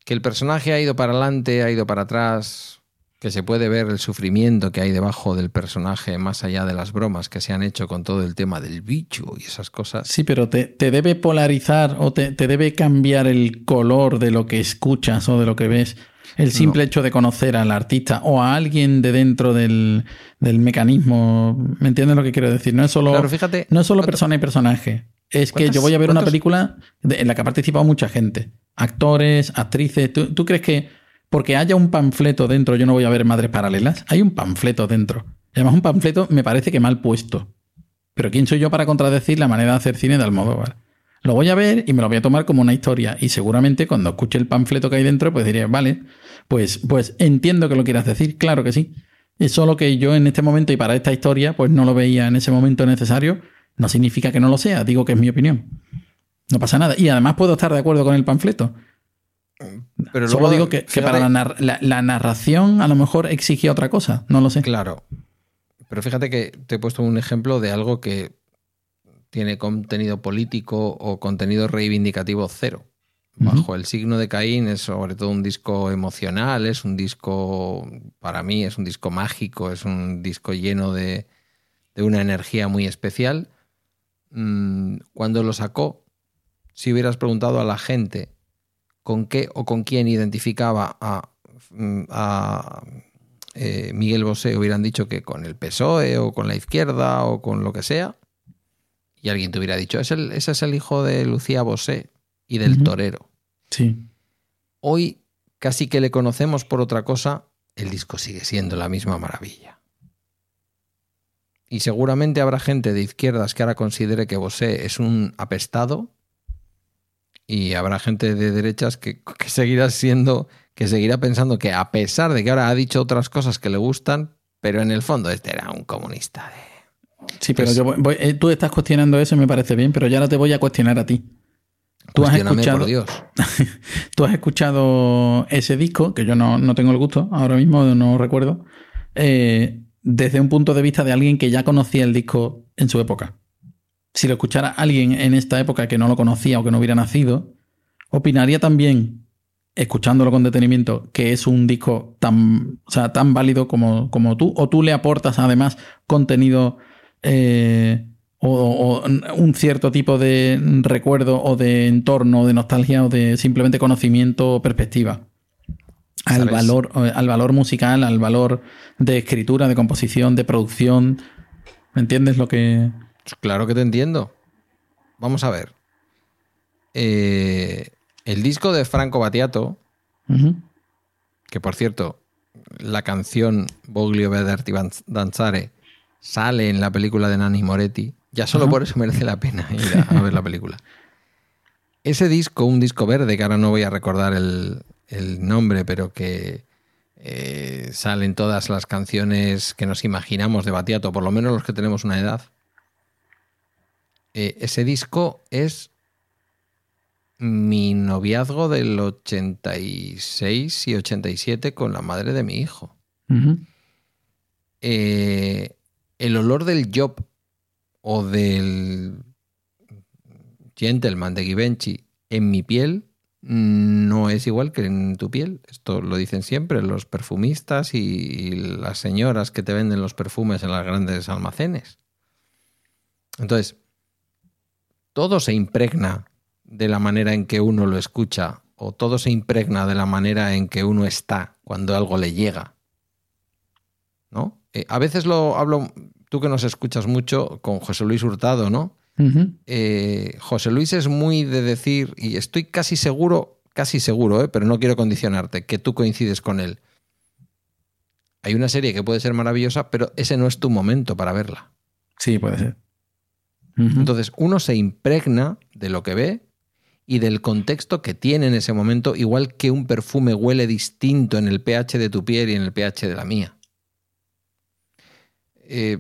A: Que el personaje ha ido para adelante, ha ido para atrás, que se puede ver el sufrimiento que hay debajo del personaje más allá de las bromas que se han hecho con todo el tema del bicho y esas cosas.
B: Sí, pero te, te debe polarizar o te, te debe cambiar el color de lo que escuchas o de lo que ves. El simple hecho de conocer al artista o a alguien de dentro del, del mecanismo. ¿Me entiendes lo que quiero decir? No es solo,
A: Claro, fíjate.
B: no es solo
A: ¿cuánto-
B: persona y personaje. Es que
A: ¿Cuántas-
B: yo voy a ver una película de- en la que ha participado mucha gente. Actores, actrices. ¿Tú, tú crees que porque haya un panfleto dentro yo no voy a ver Madres Paralelas? Hay un panfleto dentro. Además un panfleto me parece que mal puesto. Pero ¿quién soy yo para contradecir la manera de hacer cine de Almodóvar? Lo voy a ver y me lo voy a tomar como una historia. Y seguramente cuando escuche el panfleto que hay dentro, pues diré, vale, pues, pues entiendo que lo quieras decir, claro que sí. Es solo que yo en este momento y para esta historia, pues no lo veía en ese momento necesario. No significa que no lo sea, digo que es mi opinión. No pasa nada. Y además puedo estar de acuerdo con el panfleto.
A: Pero
B: Solo
A: luego,
B: digo que, que para la, nar- la- la narración a lo mejor exigía otra cosa. No lo sé.
A: Claro. Pero fíjate que te he puesto un ejemplo de algo que tiene contenido político o contenido reivindicativo cero. Bajo el signo de Caín es sobre todo un disco emocional, es un disco, para mí es un disco mágico, es un disco lleno de, de una energía muy especial. Mm, Cuando lo sacó, si hubieras preguntado a la gente con qué o con quién identificaba a, mm, a eh, Miguel Bosé, hubieran dicho que con el PSOE o con la izquierda o con lo que sea, y alguien te hubiera dicho, "Es el- ese es el hijo de Lucía Bosé y del torero.
B: Sí.
A: Hoy casi que le conocemos por otra cosa, el disco sigue siendo la misma maravilla. Y seguramente habrá gente de izquierdas que ahora considere que Bosé es un apestado y habrá gente de derechas que, que seguirá siendo, que seguirá pensando que a pesar de que ahora ha dicho otras cosas que le gustan, pero en el fondo este era un comunista. de-
B: Sí, pero
A: Pues-
B: yo voy- voy- eh, tú estás cuestionando eso y me parece bien, pero ya ahora te voy a cuestionar a ti. Tú has escuchado,
A: por Dios.
B: tú has escuchado ese disco, que yo no, no tengo el gusto, ahora mismo no recuerdo, eh, desde un punto de vista de alguien que ya conocía el disco en su época. Si lo escuchara alguien en esta época que no lo conocía o que no hubiera nacido, opinaría también, escuchándolo con detenimiento, que es un disco tan, o sea, tan válido como, como tú, o tú le aportas además contenido eh, o, o un cierto tipo de recuerdo o de entorno, de nostalgia o de simplemente conocimiento o perspectiva. Al
A: ¿Sabes?
B: valor, eh, al valor musical, al valor de escritura, de composición, de producción. ¿Me entiendes lo que.?
A: Claro que te entiendo. Vamos a ver. Eh, el disco de Franco Battiato, que por cierto, la canción Voglio vederti danzare sale en la película de Nanni Moretti, ya solo por eso merece la pena ir a, a ver la película. Ese disco, un disco verde, que ahora no voy a recordar el, el nombre, pero que eh, salen todas las canciones que nos imaginamos de Battiato, por lo menos los que tenemos una edad. Eh, ese disco es mi noviazgo del 86 y 87 con la madre de mi hijo. Eh, el olor del job o del gentleman de Givenchy en mi piel no es igual que en tu piel. Esto lo dicen siempre los perfumistas y, las señoras que te venden los perfumes en los grandes almacenes. Entonces, todo se impregna de la manera en que uno lo escucha o todo se impregna de la manera en que uno está cuando algo le llega. ¿No? Eh, a veces lo hablo, tú que nos escuchas mucho, con José Luis Hurtado, ¿no? Eh, José Luis es muy de decir, y estoy casi seguro, casi seguro, ¿eh? pero no quiero condicionarte, que tú coincides con él. Hay una serie que puede ser maravillosa, pero ese no es tu momento para verla.
B: Sí, puede ser.
A: Entonces, uno se impregna de lo que ve y del contexto que tiene en ese momento, igual que un perfume huele distinto en el pH de tu piel y en el pH de la mía. Eh,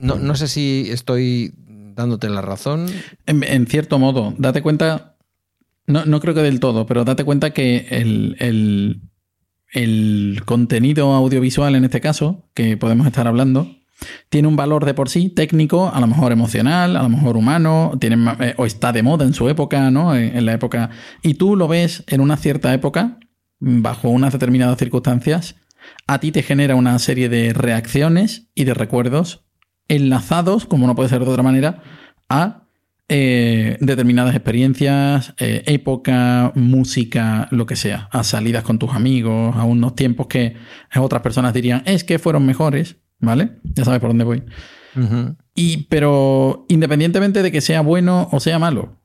A: no, no sé si estoy dándote la razón.
B: En, en cierto modo, date cuenta, no, no creo que del todo, pero date cuenta que el, el- el contenido audiovisual en este caso, que podemos estar hablando, tiene un valor de por sí técnico, a lo mejor emocional, a lo mejor humano, tiene, eh, o está de moda en su época, ¿no? En, en la época. Y tú lo ves en una cierta época, bajo unas determinadas circunstancias, a ti te genera una serie de reacciones y de recuerdos enlazados, como no puede ser de otra manera, a eh, determinadas experiencias, eh, época, música, lo que sea, a salidas con tus amigos, a unos tiempos que otras personas dirían, es que fueron mejores, ¿vale? Ya sabes por dónde voy. Y, pero independientemente de que sea bueno o sea malo,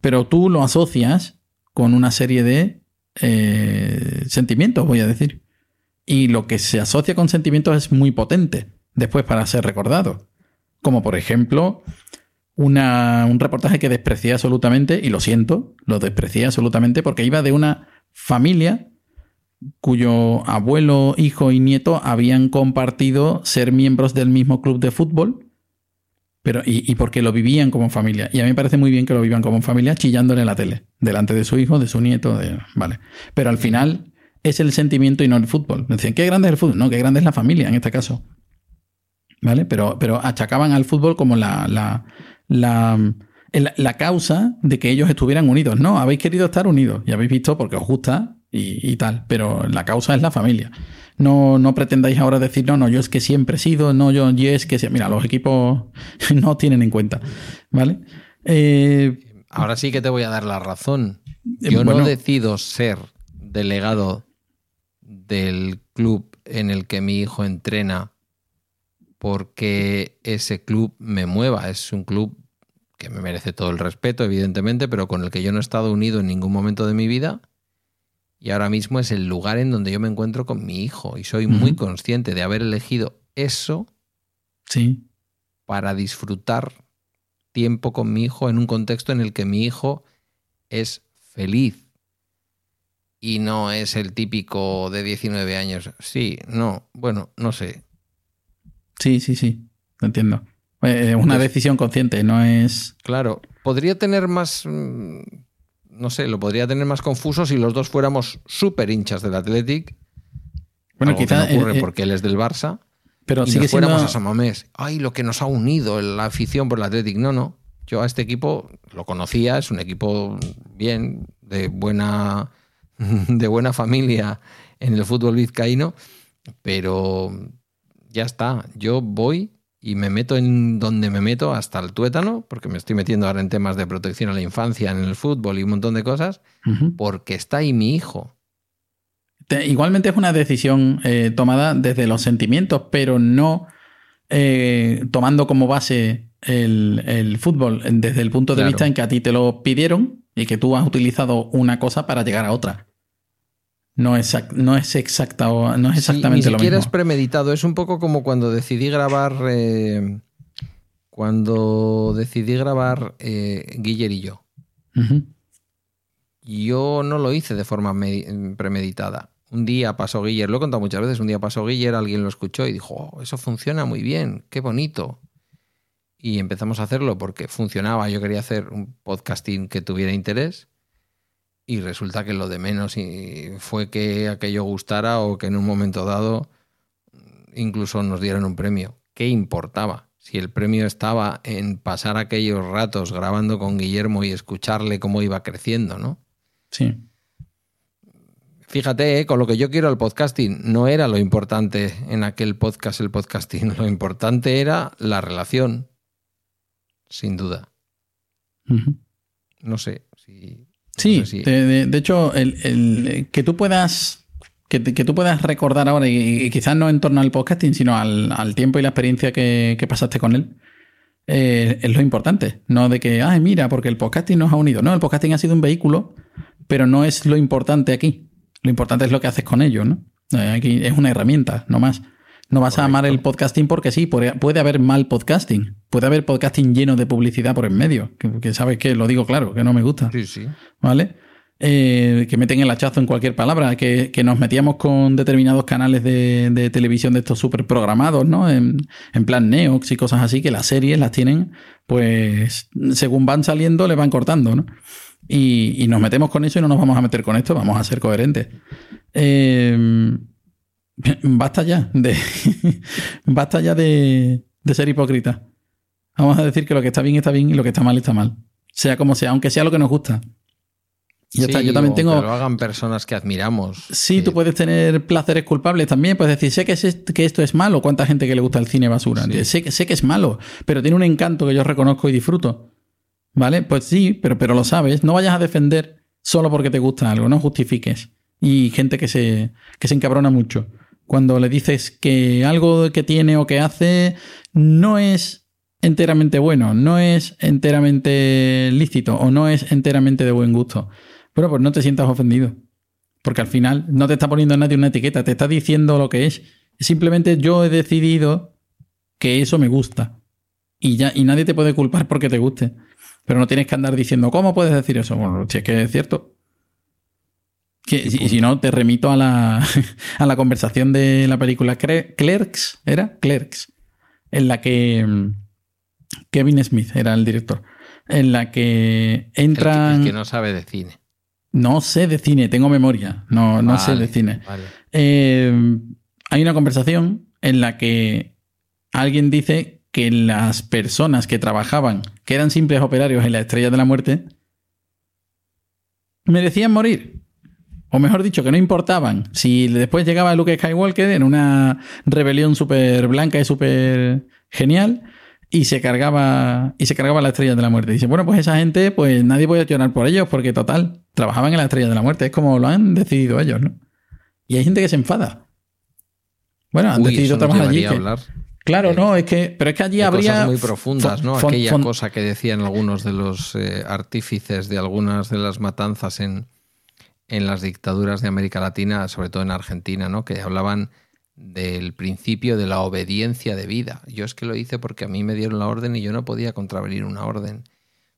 B: pero tú lo asocias con una serie de eh, sentimientos, voy a decir. Y lo que se asocia con sentimientos es muy potente después para ser recordado. Como por ejemplo, un reportaje que desprecié absolutamente, y lo siento, lo desprecié absolutamente porque iba de una familia cuyo abuelo, hijo y nieto habían compartido ser miembros del mismo club de fútbol, pero y, porque lo vivían como familia. Y a mí me parece muy bien que lo vivan como familia, chillándole en la tele, delante de su hijo, de su nieto, de, vale. Pero al final es el sentimiento y no el fútbol. Decían, qué grande es el fútbol. No, qué grande es la familia en este caso. ¿Vale? Pero, pero achacaban al fútbol como la, la, la, la causa de que ellos estuvieran unidos. No, habéis querido estar unidos y habéis visto porque os gusta y, y tal, pero la causa es la familia. No, no pretendáis ahora decir, no, no, yo es que siempre he sido, no, yo, yo es que... sie-". Mira, los equipos no tienen en cuenta, ¿vale? Eh,
A: Ahora sí que te voy a dar la razón.
B: Eh,
A: Yo
B: bueno.
A: no decido ser delegado del club en el que mi hijo entrena porque ese club me mueva. Es un club que me merece todo el respeto, evidentemente, pero con el que yo no he estado unido en ningún momento de mi vida. Y ahora mismo es el lugar en donde yo me encuentro con mi hijo. Y soy muy consciente de haber elegido eso
B: sí,
A: para disfrutar tiempo con mi hijo en un contexto en el que mi hijo es feliz y no es el típico de 19 años. Sí, no, bueno, no sé.
B: Sí, sí, sí, lo entiendo. Eh, Es una
A: Entonces-
B: decisión consciente, no es...
A: Claro, podría tener más, mm, no sé, lo podría tener más confuso si los dos fuéramos súper hinchas del Athletic.
B: Bueno,
A: algo que
B: quizá...
A: no ocurre
B: eh, eh,
A: porque él es del Barça.
B: pero
A: y
B: sigue
A: nos fuéramos
B: siendo...
A: a San Mamés. Ay, lo que nos ha unido, la afición por el Athletic. No, no. Yo a este equipo lo conocía, es un equipo bien, de buena, de buena familia en el fútbol vizcaíno, pero ya está. Yo voy y me meto en donde me meto hasta el tuétano, porque me estoy metiendo ahora en temas de protección a la infancia en el fútbol y un montón de cosas, porque está ahí mi hijo.
B: Te- Igualmente es una decisión eh, tomada desde los sentimientos, pero no eh, tomando como base el, el fútbol desde el punto de
A: Claro.
B: vista en que a ti te lo pidieron y que tú has utilizado una cosa para llegar a otra. No es, no es exacta o- no es
A: Sí,
B: exactamente
A: ni
B: lo
A: siquiera
B: mismo.
A: es premeditado. Es un poco como cuando decidí grabar. eh, cuando decidí grabar eh, Guiller y yo. Yo no lo hice de forma me- premeditada. Un día pasó Guiller, lo he contado muchas veces. Un día pasó Guiller, alguien lo escuchó y dijo: "Oh, Eso funciona muy bien, qué bonito. y empezamos a hacerlo porque funcionaba. Yo quería hacer un podcasting que tuviera interés y resulta que lo de menos fue que aquello gustara o que en un momento dado incluso nos dieran un premio. ¿Qué importaba? Si el premio estaba en pasar aquellos ratos grabando con Guillermo y escucharle cómo iba creciendo, ¿no?
B: Sí.
A: Fíjate, eh, con lo que yo quiero al podcasting, no era lo importante en aquel podcast el podcasting, lo importante era la relación, sin duda. No sé si...
B: Sí, De, hecho, el, que tú puedas que, tú puedas recordar ahora, y, quizás no en torno al podcasting, sino al, tiempo y la experiencia que, pasaste con él, eh, es lo importante. No de que, ay, mira, porque el podcasting nos ha unido. No, el podcasting ha sido un vehículo, pero no es lo importante aquí. Lo importante es lo que haces con ello, ¿no? Eh, aquí es una herramienta, no más. No vas a amar el podcasting porque sí, puede, haber mal podcasting. Puede haber podcasting lleno de publicidad por en medio. Que, sabes que lo digo claro, que no me gusta.
A: Sí, sí.
B: ¿Vale? Eh, que meten el hachazo en cualquier palabra, que, nos metíamos con determinados canales de, televisión de estos súper programados, ¿no? En, plan Neox y cosas así, que las series las tienen, pues, según van saliendo, le van cortando, ¿no? Y, nos metemos con eso y no nos vamos a meter con esto, vamos a ser coherentes. Eh, basta ya de. basta ya de, ser hipócrita. Vamos a decir que lo que está bien está bien y lo que está mal está mal. Sea como sea, aunque sea lo que nos gusta.
A: Y ya está. Yo también tengo. Que lo hagan personas que admiramos.
B: Sí, tú puedes tener placeres culpables también. Puedes decir, sé que, es, que esto es malo. ¿Cuánta gente que le gusta el cine basura? Sé, sé que es malo, pero tiene un encanto que yo reconozco y disfruto. ¿Vale? Pues sí, pero, pero lo sabes. No vayas a defender solo porque te gusta algo, no justifiques. Y gente que se, que se encabrona mucho. Cuando le dices que algo que tiene o que hace no es enteramente bueno, no es enteramente lícito o no es enteramente de buen gusto. Bueno, pues no te sientas ofendido. Porque al final no te está poniendo nadie una etiqueta, te está diciendo lo que es. Simplemente yo he decidido que eso me gusta. Y ya, y nadie te puede culpar porque te guste. Pero no tienes que andar diciendo, ¿cómo puedes decir eso? Bueno, si es que es cierto. Y si no, te remito a la, a la conversación de la película Clerks, ¿era? Clerks. En la que mm, Kevin Smith era el director. En la que entran.
A: El que, no sabe de cine.
B: No sé de cine, tengo memoria. No, no sé de cine. Eh, hay una conversación en la que alguien dice que las personas que trabajaban, que eran simples operarios en la estrella de la muerte, merecían morir. O mejor dicho, que no importaban. Si después llegaba Luke Skywalker en una rebelión súper blanca y súper genial y se cargaba y se cargaba la estrella de la muerte. Dice, bueno, pues esa gente, pues nadie puede llorar por ellos porque total, trabajaban en la estrella de la muerte. Es como lo han decidido ellos, ¿no? Y hay gente que se enfada. Bueno, han decidido trabajar allí. Claro, eh, no, es que, pero es que allí habría
A: cosas muy profundas, ¿no? Aquella cosa que decían algunos de los eh, artífices de algunas de las matanzas en, en las dictaduras de América Latina, sobre todo en Argentina, ¿no? Que hablaban del principio de la obediencia de vida. Yo es que lo hice porque a mí me dieron la orden y yo no podía contravenir una orden.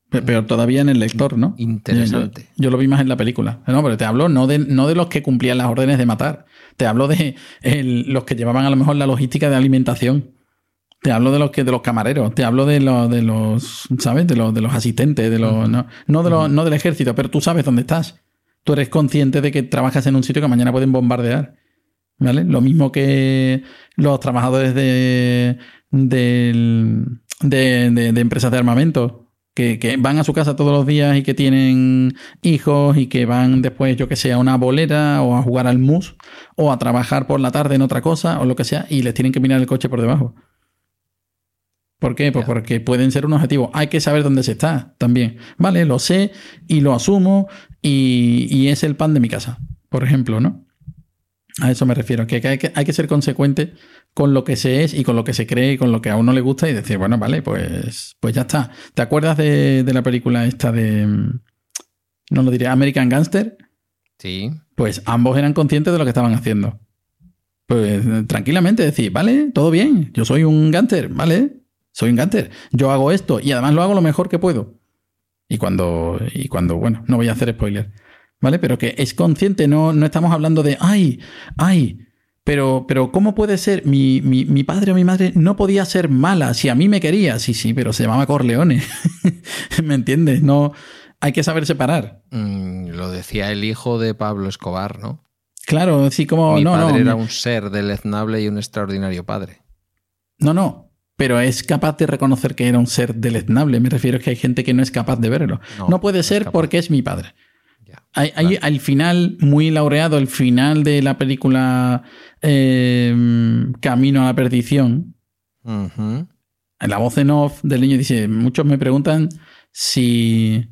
B: Pero, todavía en el lector, ¿no?
A: Interesante.
B: Yo, lo vi más en la película. No, pero te hablo no de, no de los que cumplían las órdenes de matar. Te hablo de los que llevaban a lo mejor la logística de alimentación. Te hablo de los que de los camareros, te hablo de los de los, ¿sabes? De los de los asistentes, de los no, no de los, no del ejército, pero tú sabes dónde estás. Tú eres consciente de que trabajas en un sitio que mañana pueden bombardear. ¿Vale? Lo mismo que los trabajadores de, de, de, empresas de armamento, que, que, van a su casa todos los días y que tienen hijos y que van después, yo que sé, a una bolera o a jugar al mus o a trabajar por la tarde en otra cosa o lo que sea y les tienen que mirar el coche por debajo. ¿Por qué? Pues porque pueden ser un objetivo. Hay que saber dónde se está también. Vale, lo sé y lo asumo y, es el pan de mi casa, por ejemplo, ¿no? A eso me refiero, que hay, que hay que ser consecuente con lo que se es y con lo que se cree y con lo que a uno le gusta y decir, bueno, vale, pues, pues ya está. ¿Te acuerdas de, de la película esta de, no lo diré, American Gangster?
A: Sí.
B: Pues ambos eran conscientes de lo que estaban haciendo. Pues tranquilamente decir, vale, todo bien, yo soy un gangster, vale, soy un Gunter. Yo hago esto y además lo hago lo mejor que puedo. Y cuando, y cuando, bueno, no voy a hacer spoiler. ¿Vale? Pero que es consciente, no, no estamos hablando de, ay, ay, Pero, pero ¿cómo puede ser? Mi, mi, mi padre o mi madre no podía ser mala si a mí me quería. Sí, sí, pero se llamaba Corleone. ¿Me entiendes? No, hay que saber separar.
A: Mm, lo decía el hijo de Pablo Escobar, ¿no?
B: Claro, sí, como
A: Mi
B: no,
A: padre
B: no,
A: era un ser deleznable y un extraordinario padre.
B: no, no. Pero es capaz de reconocer que era un ser deleznable. Me refiero a que hay gente que no es capaz de verlo.
A: No,
B: No, puede
A: no es
B: ser porque es mi padre. Hay, al final, muy laureado, el final de la película eh, Camino a la Perdición, en la voz en off del niño dice, muchos me preguntan si...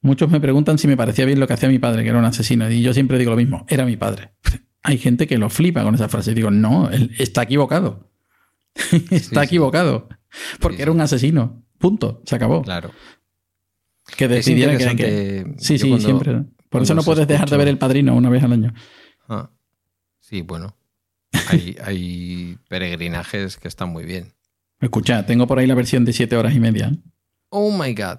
B: Muchos me preguntan si me parecía bien lo que hacía mi padre, que era un asesino. Y yo siempre digo lo mismo, era mi padre. Hay gente que lo flipa con esa frase. Y digo, no, él está equivocado. está
A: sí.
B: equivocado. Porque
A: Sí,
B: era un asesino. Punto. Se acabó.
A: Claro.
B: Que decidiera que, que-. Sí, sí,
A: cuando-
B: siempre. Por eso no puedes dejar de ver El Padrino una vez al año.
A: Ah, sí, bueno. Hay, hay peregrinajes que están muy bien.
B: Escucha, tengo por ahí la versión de siete horas y media.
A: Oh my God.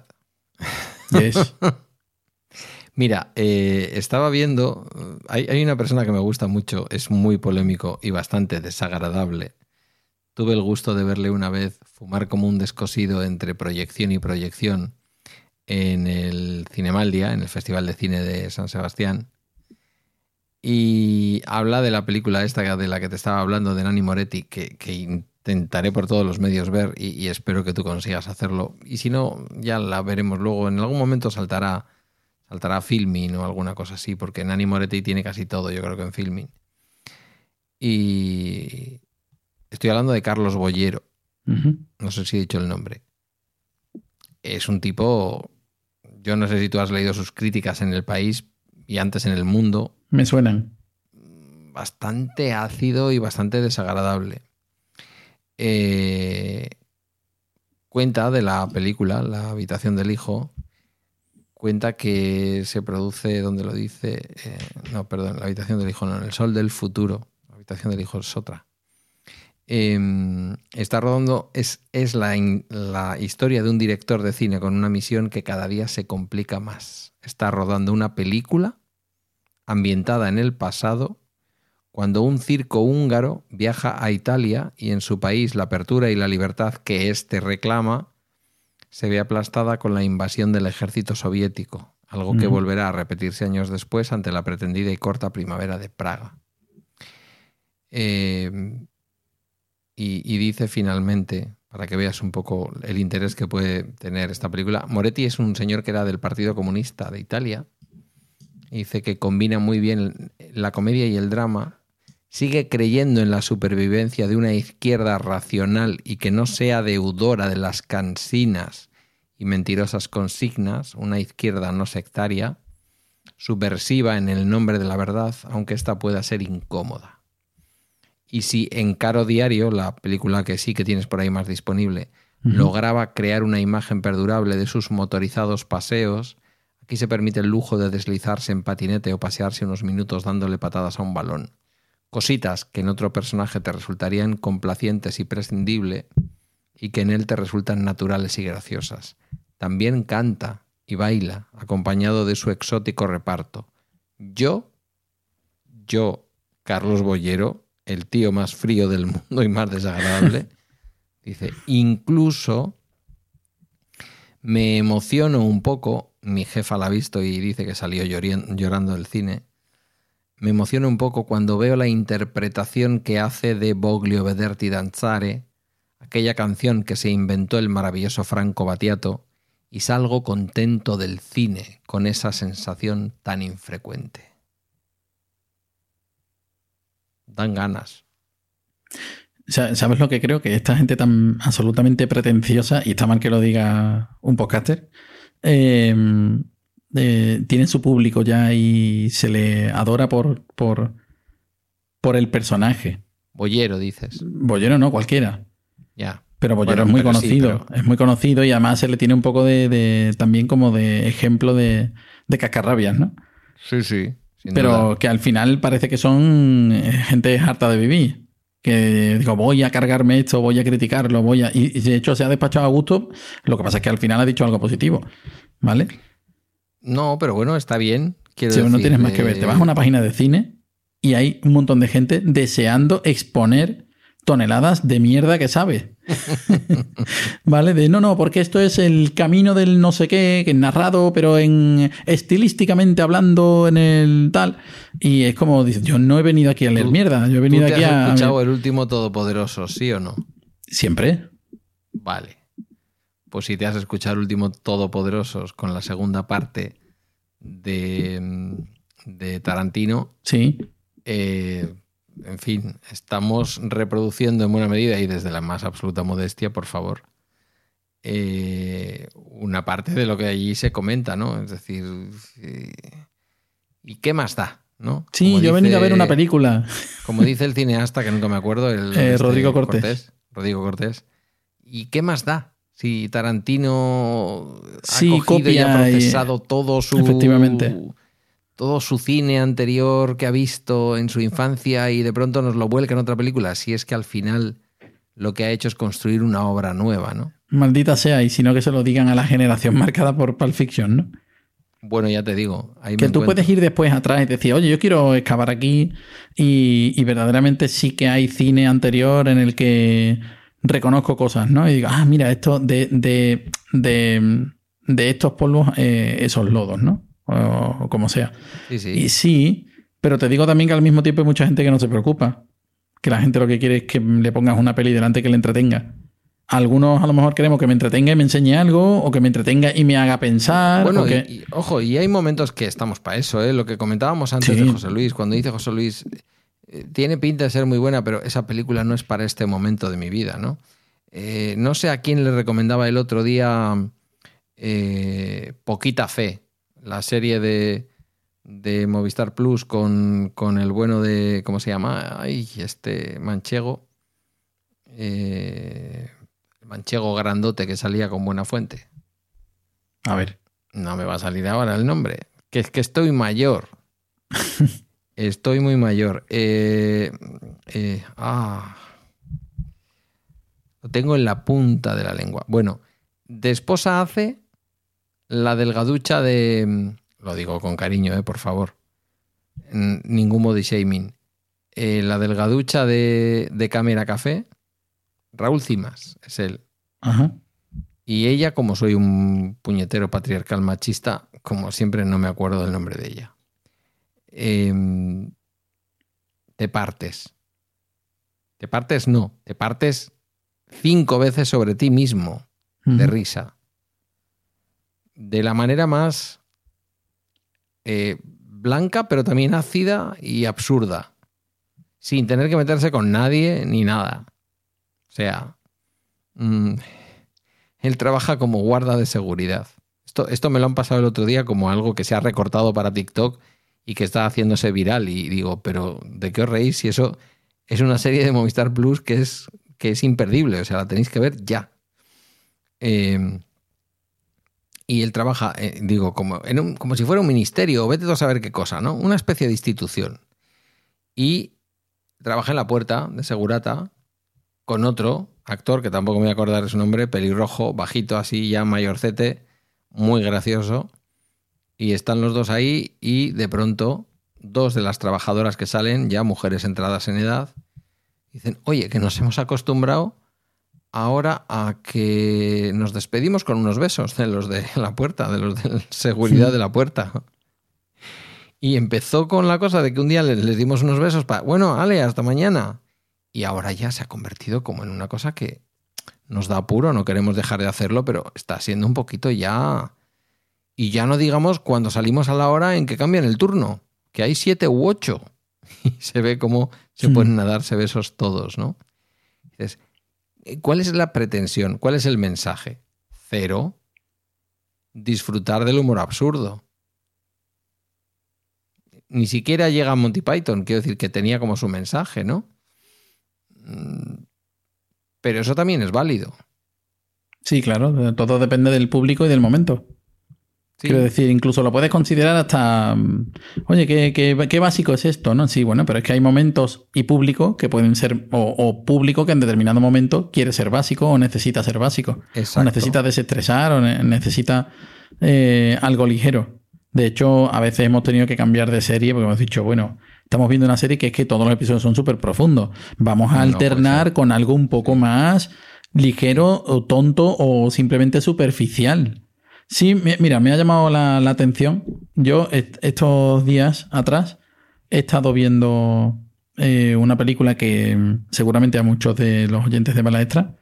B: Yes.
A: Mira, eh, estaba viendo. eh, Hay, hay una persona que me gusta mucho, es muy polémico y bastante desagradable. Tuve el gusto de verle una vez fumar como un descosido entre proyección y proyección en el Cinemaldia, en el Festival de Cine de San Sebastián. Y habla de la película esta de la que te estaba hablando, de Nani Moretti, que, intentaré por todos los medios ver y, y espero que tú consigas hacerlo. Y si no, ya la veremos luego. En algún momento saltará, saltará Filmin o alguna cosa así, porque Nani Moretti tiene casi todo, yo creo que en Filmin. Y estoy hablando de Carlos Bollero, no sé si he dicho el nombre. Es un tipo, yo no sé si tú has leído sus críticas en el país y antes en el mundo,
B: Me suenan.
A: bastante ácido y bastante desagradable. Eh, cuenta de la película, La habitación del hijo, cuenta que se produce, donde lo dice, eh, no, perdón, La habitación del hijo, no, en El sol del futuro, La habitación del hijo es otra. Eh, está rodando, es, es la, la historia de un director de cine con una misión que cada día se complica más. Está rodando una película ambientada en el pasado, cuando un circo húngaro viaja a Italia y en su país la apertura y la libertad que éste reclama se ve aplastada con la invasión del ejército soviético, algo que volverá a repetirse años después ante la pretendida y corta primavera de Praga. Eh, y, dice finalmente, para que veas un poco el interés que puede tener esta película, Moretti es un señor que era del Partido Comunista de Italia. Dice que combina muy bien la comedia y el drama. Sigue creyendo en la supervivencia de una izquierda racional y que no sea deudora de las cansinas y mentirosas consignas, una izquierda no sectaria, subversiva en el nombre de la verdad, aunque ésta pueda ser incómoda. Y si en Caro Diario, la película que sí que tienes por ahí más disponible, lograba crear una imagen perdurable de sus motorizados paseos, aquí se permite el lujo de deslizarse en patinete o pasearse unos minutos dándole patadas a un balón. Cositas que en otro personaje te resultarían complacientes y prescindible y que en él te resultan naturales y graciosas. También canta y baila, acompañado de su exótico reparto. Yo, yo, Carlos Bollero, el tío más frío del mundo y más desagradable, dice, incluso me emociono un poco, mi jefa la ha visto y dice que salió llorando del cine, me emociono un poco cuando veo la interpretación que hace de Voglio Vederti Danzare, aquella canción que se inventó el maravilloso Franco Battiato, y salgo contento del cine con esa sensación tan infrecuente. Dan ganas.
B: Sa- ¿Sabes lo que creo? Que esta gente tan absolutamente pretenciosa, y está mal que lo diga un podcaster, eh, eh, tiene su público ya y se le adora por, por, por el personaje.
A: Bollero, dices.
B: Bollero no, cualquiera.
A: Ya.
B: Pero Bollero
A: Bueno,
B: es muy
A: sí,
B: conocido.
A: pero-
B: Es muy conocido y además se le tiene un poco de, de- también como de ejemplo de, de cascarrabias, ¿no?
A: Sí, sí. Sin
B: Pero
A: duda.
B: que al final parece que son eh, gente harta de vivir. Que digo, voy a cargarme esto, voy a criticarlo, voy a. Y, y de hecho se ha despachado a gusto. Lo que pasa es que al final ha dicho algo positivo. ¿Vale?
A: No, pero bueno, está bien. Quiero
B: no tienes más que ver. Te vas a una página de cine y hay un montón de gente deseando exponer toneladas de mierda que sabe. ¿Vale? De no, no, porque esto es el camino del no sé qué, que es narrado, pero en estilísticamente hablando en el tal. Y es como dice, yo no he venido aquí a leer mierda, yo he venido
A: ¿Tú te
B: aquí
A: has
B: a.
A: escuchado el último Todopoderoso, sí o no?
B: Siempre.
A: Vale. Pues si te has escuchado el último Todopoderosos con la segunda parte de, de Tarantino,
B: Sí.
A: eh, en fin, estamos reproduciendo en buena medida y desde la más absoluta modestia, por favor, eh, una parte de lo que allí se comenta, ¿no? Es decir, eh, ¿y qué más da? ¿no?
B: Sí,
A: Como
B: yo he venido a ver una película.
A: Como dice el cineasta, que nunca me acuerdo, el, este
B: Eh, Rodrigo Cortés.
A: Rodrigo Cortés. ¿Y qué más da? Si Tarantino ha
B: Sí,
A: cogido y ha
B: y-
A: procesado todo su
B: Efectivamente.
A: Todo su cine anterior que ha visto en su infancia y de pronto nos lo vuelca en otra película, si es que al final lo que ha hecho es construir una obra nueva, ¿no?
B: Maldita sea, y si no que se lo digan a la generación marcada por Pulp Fiction, ¿no?
A: Bueno, ya te digo, ahí
B: Que
A: me
B: tú
A: encuentro.
B: puedes ir después atrás y decir, oye, yo quiero excavar aquí y, y verdaderamente sí que hay cine anterior en el que reconozco cosas, ¿no? Y digo, ah, mira, esto de, de, de, de estos polvos, eh, esos lodos, ¿no? O, como sea.
A: Sí, sí.
B: Y sí, pero te digo también que al mismo tiempo hay mucha gente que no se preocupa. Que la gente lo que quiere es que le pongas una peli delante que le entretenga. Algunos a lo mejor queremos que me entretenga y me enseñe algo, o que me entretenga y me haga pensar.
A: Bueno,
B: o que-
A: y, ojo, y hay momentos que estamos para eso, ¿eh? Lo que comentábamos antes
B: Sí.
A: de José Luis, cuando dice José Luis, eh, tiene pinta de ser muy buena, pero esa película no es para este momento de mi vida, ¿no? Eh, no sé a quién le recomendaba el otro día eh, Poquita Fe, la serie de, de Movistar Plus con, con el bueno de, ¿cómo se llama? Ay, este manchego. Eh, el manchego grandote que salía con buena fuente.
B: A ver.
A: No me va a salir ahora el nombre. Que es que estoy mayor. estoy muy mayor. Eh, eh, ah. Lo tengo en la punta de la lengua. Bueno, de esposa hace la delgaducha de. Lo digo con cariño, eh, por favor. Ningún body shaming. Eh, la delgaducha de, de Cámara Café. Raúl Cimas es él.
B: Ajá.
A: Y ella, como soy un puñetero patriarcal machista, como siempre no me acuerdo del nombre de ella. Em, te partes. Te partes no, te partes cinco veces sobre ti mismo de risa. De la manera más eh, blanca, pero también ácida y absurda. Sin tener que meterse con nadie ni nada. O sea, mm, él trabaja como guarda de seguridad. Esto, esto me lo han pasado el otro día como algo que se ha recortado para TikTok y que está haciéndose viral. Y digo, pero ¿de qué os reís si eso es una serie de Movistar Plus que es, que es imperdible? O sea, la tenéis que ver ya. Eh, y él trabaja, eh, digo, como, si fuera un ministerio, vete tú a saber qué cosa, ¿no? Una especie de institución. Y trabaja en la puerta de segurata con otro actor, que tampoco me voy a acordar de su nombre, pelirrojo, bajito así, ya mayorcete, muy gracioso. Y están los dos ahí y de pronto dos de las trabajadoras que salen, ya mujeres entradas en edad, dicen, oye, que nos hemos acostumbrado ahora a que nos despedimos con unos besos de los de la puerta, de los de seguridad de la puerta. Y empezó con la cosa de que un día les, les dimos unos besos para, bueno, Ale, hasta mañana. Y ahora ya se ha convertido como en una cosa que nos da apuro, no queremos dejar de hacerlo, pero está siendo un poquito ya... Y ya no digamos cuando salimos a la hora en que cambian el turno, que hay siete u ocho. Y se ve cómo se
B: Hmm.
A: pueden a darse besos todos, ¿no? Dices, ¿cuál es la pretensión? ¿Cuál es el mensaje? Cero. Disfrutar del humor absurdo. Ni siquiera llega a Monty Python, quiero decir que tenía como su mensaje, ¿no? Mm, Pero eso también es válido.
B: Sí, claro. Todo depende del público y del momento.
A: Sí.
B: Quiero decir, incluso lo puedes considerar hasta. mm, Oye, ¿qué, qué, qué básico es esto? ¿no? Sí, bueno, pero es que hay momentos y público que pueden ser. O, o público que en determinado momento quiere ser básico o necesita ser básico.
A: Exacto.
B: O necesita desestresar o ne- necesita eh, algo ligero. De hecho, a veces hemos tenido que cambiar de serie porque hemos dicho, bueno, Estamos viendo una serie que es que todos los episodios son súper profundos. Vamos a
A: No,
B: alternar
A: pues,
B: con algo un poco más ligero o tonto o simplemente superficial. Sí, mi- mira, me ha llamado la, atención. Yo est- estos días atrás he estado viendo eh, una película que seguramente a muchos de los oyentes de Bala Extra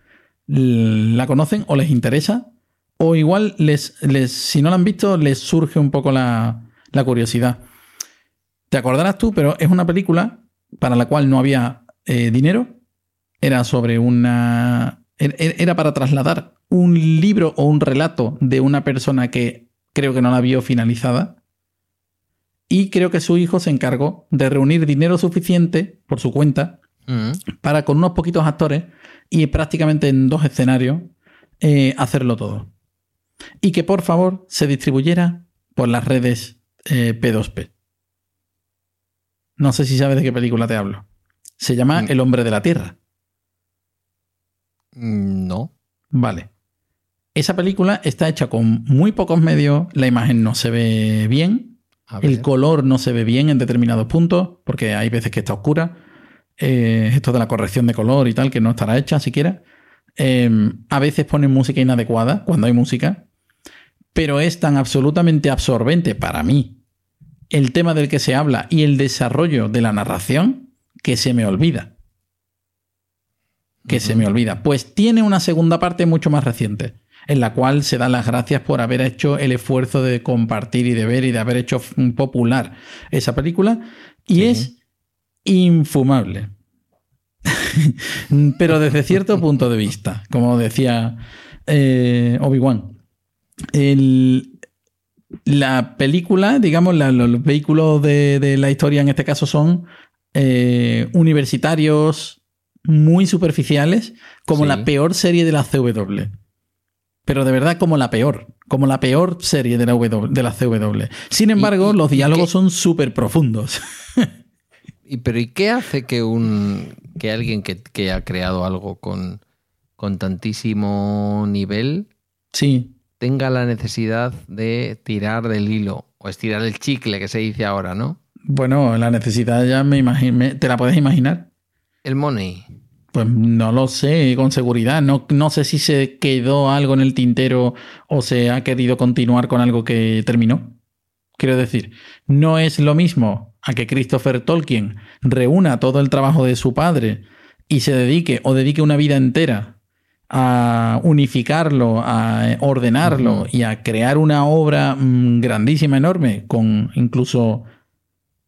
B: la conocen o les interesa. O igual, les, les, si no la han visto, les surge un poco la, la curiosidad. Te acordarás tú, pero es una película para la cual no había eh, dinero. Era sobre una. er- er- Era para trasladar un libro o un relato de una persona que creo que no la vio finalizada. Y creo que su hijo se encargó de reunir dinero suficiente por su cuenta
A: Mm.
B: para con unos poquitos actores y prácticamente en dos escenarios eh, hacerlo todo. Y que por favor se distribuyera por las redes eh, P2P. No sé si sabes de qué película te hablo. Se llama
A: Mm.
B: El hombre de la Tierra.
A: Mm, No.
B: Vale. Esa película está hecha con muy pocos medios, la imagen no se ve bien, el color no se ve bien en determinados puntos, porque hay veces que está oscura. Eh, esto de la corrección de color y tal, que no estará hecha siquiera. Eh, a veces ponen música inadecuada cuando hay música, pero es tan absolutamente absorbente para mí el tema del que se habla y el desarrollo de la narración que se me olvida. Que se me olvida. Pues tiene una segunda parte mucho más reciente, en la cual se dan las gracias por haber hecho el esfuerzo de compartir y de ver y de haber hecho popular esa película. Y
A: Sí.
B: es infumable. Pero desde cierto punto de vista, como decía eh, Obi-Wan. La película, digamos, la- los vehículos de, de la historia en este caso son eh, universitarios muy superficiales, como
A: Sí.
B: la peor serie de la CW. Pero de verdad, como la peor. Como la peor serie de la, W, de la CW. Sin embargo,
A: y-
B: los diálogos
A: qué-
B: son súper profundos.
A: Y, pero ¿y qué hace que un que alguien que, que ha creado algo con, con tantísimo nivel
B: Sí,
A: tenga la necesidad de tirar del hilo o estirar el chicle que se dice ahora, ¿no?
B: bueno, la necesidad ya me imagino. ¿Te la puedes imaginar?
A: El money.
B: Pues no lo sé con seguridad. No, no sé si se quedó algo en el tintero o se ha querido continuar con algo que terminó. Quiero decir, no es lo mismo a que Christopher Tolkien reúna todo el trabajo de su padre y se dedique o dedique una vida entera a unificarlo, a ordenarlo y a crear una obra mm, grandísima, enorme, con incluso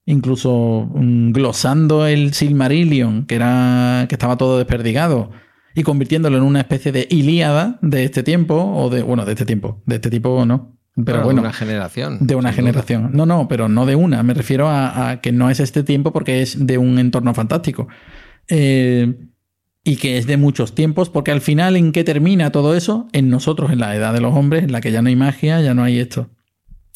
B: incluso mm, glosando el Silmarillion, que era que estaba todo desperdigado, y convirtiéndolo en una especie de Ilíada de este tiempo, o de, bueno, de este tiempo, de este tipo no, pero
A: de
B: bueno,
A: una generación.
B: de una
A: duda.
B: generación. No, no, pero no de una, me refiero a, a que no es este tiempo porque es de un entorno fantástico. Eh, y que es de muchos tiempos, porque al final, ¿en qué termina todo eso? En nosotros, en la edad de los hombres, en la que ya no hay magia, ya no hay esto.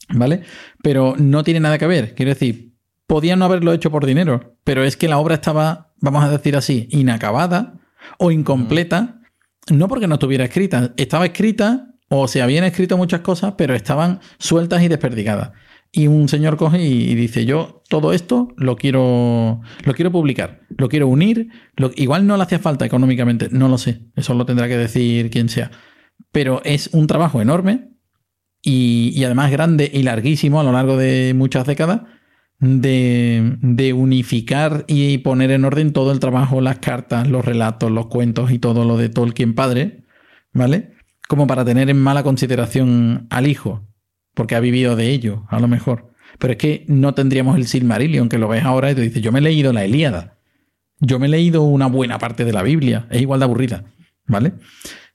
B: ¿Vale? Pero no tiene nada que ver. Quiero decir, podían no haberlo hecho por dinero, pero es que la obra estaba, vamos a decir así, inacabada o incompleta, no porque no estuviera escrita, estaba escrita o se habían escrito muchas cosas, pero estaban sueltas y desperdigadas. Y un señor coge y, y dice, yo todo esto lo quiero, lo quiero publicar, lo quiero unir, lo- igual no le hacía falta económicamente, no lo sé, eso lo tendrá que decir quien sea, pero es un trabajo enorme y, y además grande y larguísimo a lo largo de muchas décadas de, de unificar y poner en orden todo el trabajo, las cartas, los relatos, los cuentos y todo lo de Tolkien padre, ¿vale? Como para tener en mala consideración al hijo, porque ha vivido de ello, a lo mejor. Pero es que no tendríamos el Silmarillion, que lo ves ahora y te dices, yo me he leído la Ilíada, yo me he leído una buena parte de la Biblia, es igual de aburrida, ¿vale?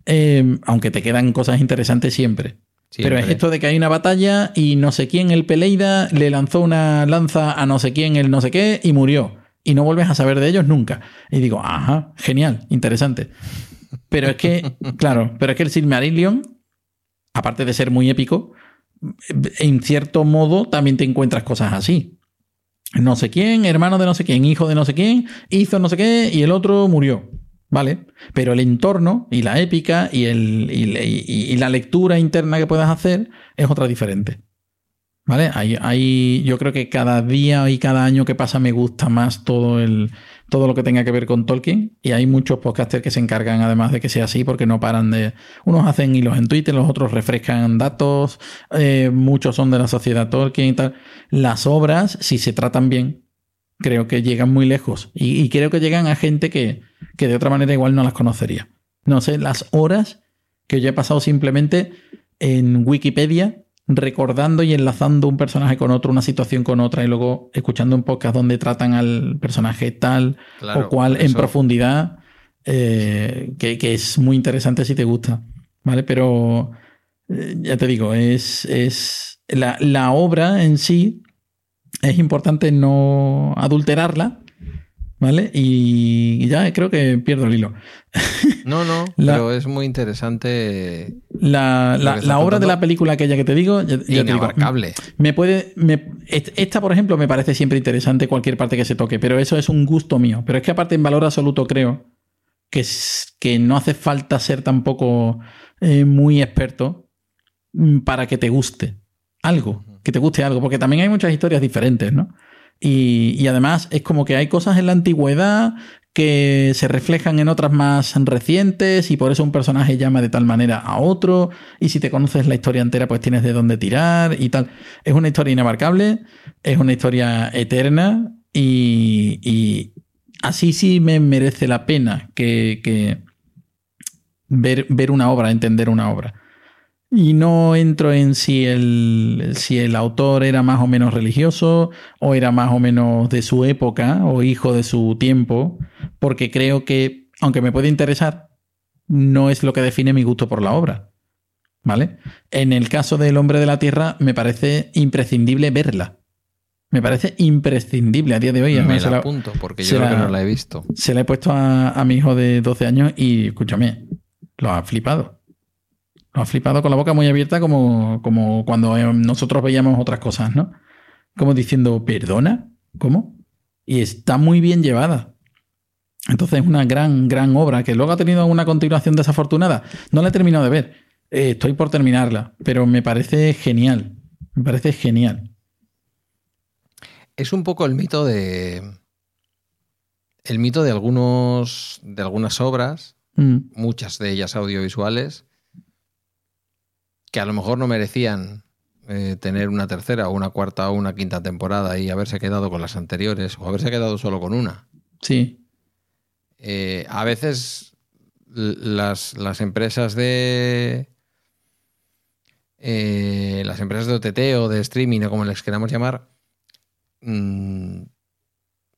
B: Eh, aunque te quedan cosas interesantes siempre. Pero es esto de que hay una batalla y no sé quién, el Peleida, le lanzó una lanza a no sé quién, el no sé qué, y murió. Y no vuelves a saber de ellos nunca. Y digo, ajá, genial, interesante. Pero es que, claro, pero es que el Silmarillion, aparte de ser muy épico, en cierto modo también te encuentras cosas así. No sé quién, hermano de no sé quién, hijo de no sé quién, hizo no sé qué y el otro murió. ¿Vale? Pero el entorno y la épica y, el, y, la lectura interna que puedas hacer es otra diferente. ¿Vale? Hay, yo creo que cada día y cada año que pasa me gusta más todo el, todo lo que tenga que ver con Tolkien. Y hay muchos podcasters que se encargan además de que sea así, porque no paran de. Unos hacen hilos en Twitter, los otros refrescan datos, eh, muchos son de la sociedad Tolkien y tal. Las obras, si se tratan bien, creo que llegan muy lejos. Y, creo que llegan a gente que, que de otra manera igual no las conocería. No sé, las horas que yo he pasado simplemente en Wikipedia recordando y enlazando un personaje con otro, una situación con otra, y luego escuchando un podcast donde tratan al personaje tal o cual en profundidad, eh, que, es muy interesante si te gusta. ¿Vale? Pero eh, ya te digo, es, es la, la obra en sí es importante no adulterarla ¿Vale? Y ya creo que pierdo el hilo.
A: No, no, pero es muy interesante.
B: La, obra de la película aquella que te digo, ya, me puede. esta, por ejemplo, me parece siempre interesante cualquier parte que se toque, pero eso es un gusto mío. Pero es que aparte, en valor absoluto, creo que, que no hace falta ser tampoco eh, muy experto mm, para que te guste algo, que te guste algo, porque también hay muchas historias diferentes, ¿no? Y, además es como que hay cosas en la antigüedad que se reflejan en otras más recientes y por eso un personaje llama de tal manera a otro y si te conoces la historia entera pues tienes de dónde tirar y tal. Es una historia inabarcable, es una historia eterna y, así sí me merece la pena que, ver, ver una obra, entender una obra. Y no entro en si el, si el autor era más o menos religioso o era más o menos de su época o hijo de su tiempo, porque creo que, aunque me puede interesar, no es lo que define mi gusto por la obra. ¿Vale? En el caso del hombre de la tierra, me parece imprescindible verla. Me parece imprescindible a día de hoy.
A: Me la, apunto, porque yo creo que no la he visto.
B: Se la he puesto a, a mi hijo de 12 años y, escúchame, lo ha flipado ha flipado con la boca muy abierta como, como cuando eh, nosotros veíamos otras cosas, ¿no? Como diciendo, ¿perdona? ¿Cómo? Y está muy bien llevada. Entonces es una gran, gran obra que luego ha tenido una continuación desafortunada. No la he terminado de ver. Eh, estoy por terminarla, pero me parece genial. Me parece genial.
A: Es un poco el mito de. El mito de algunos. de algunas obras, mm. muchas de ellas audiovisuales, que a lo mejor no merecían eh, tener una tercera o una cuarta o una quinta temporada y haberse quedado con las anteriores o haberse quedado solo con una.
B: Sí.
A: Eh, a veces las, las empresas de. Eh, las empresas de OTT o de streaming o como les queramos llamar, mm,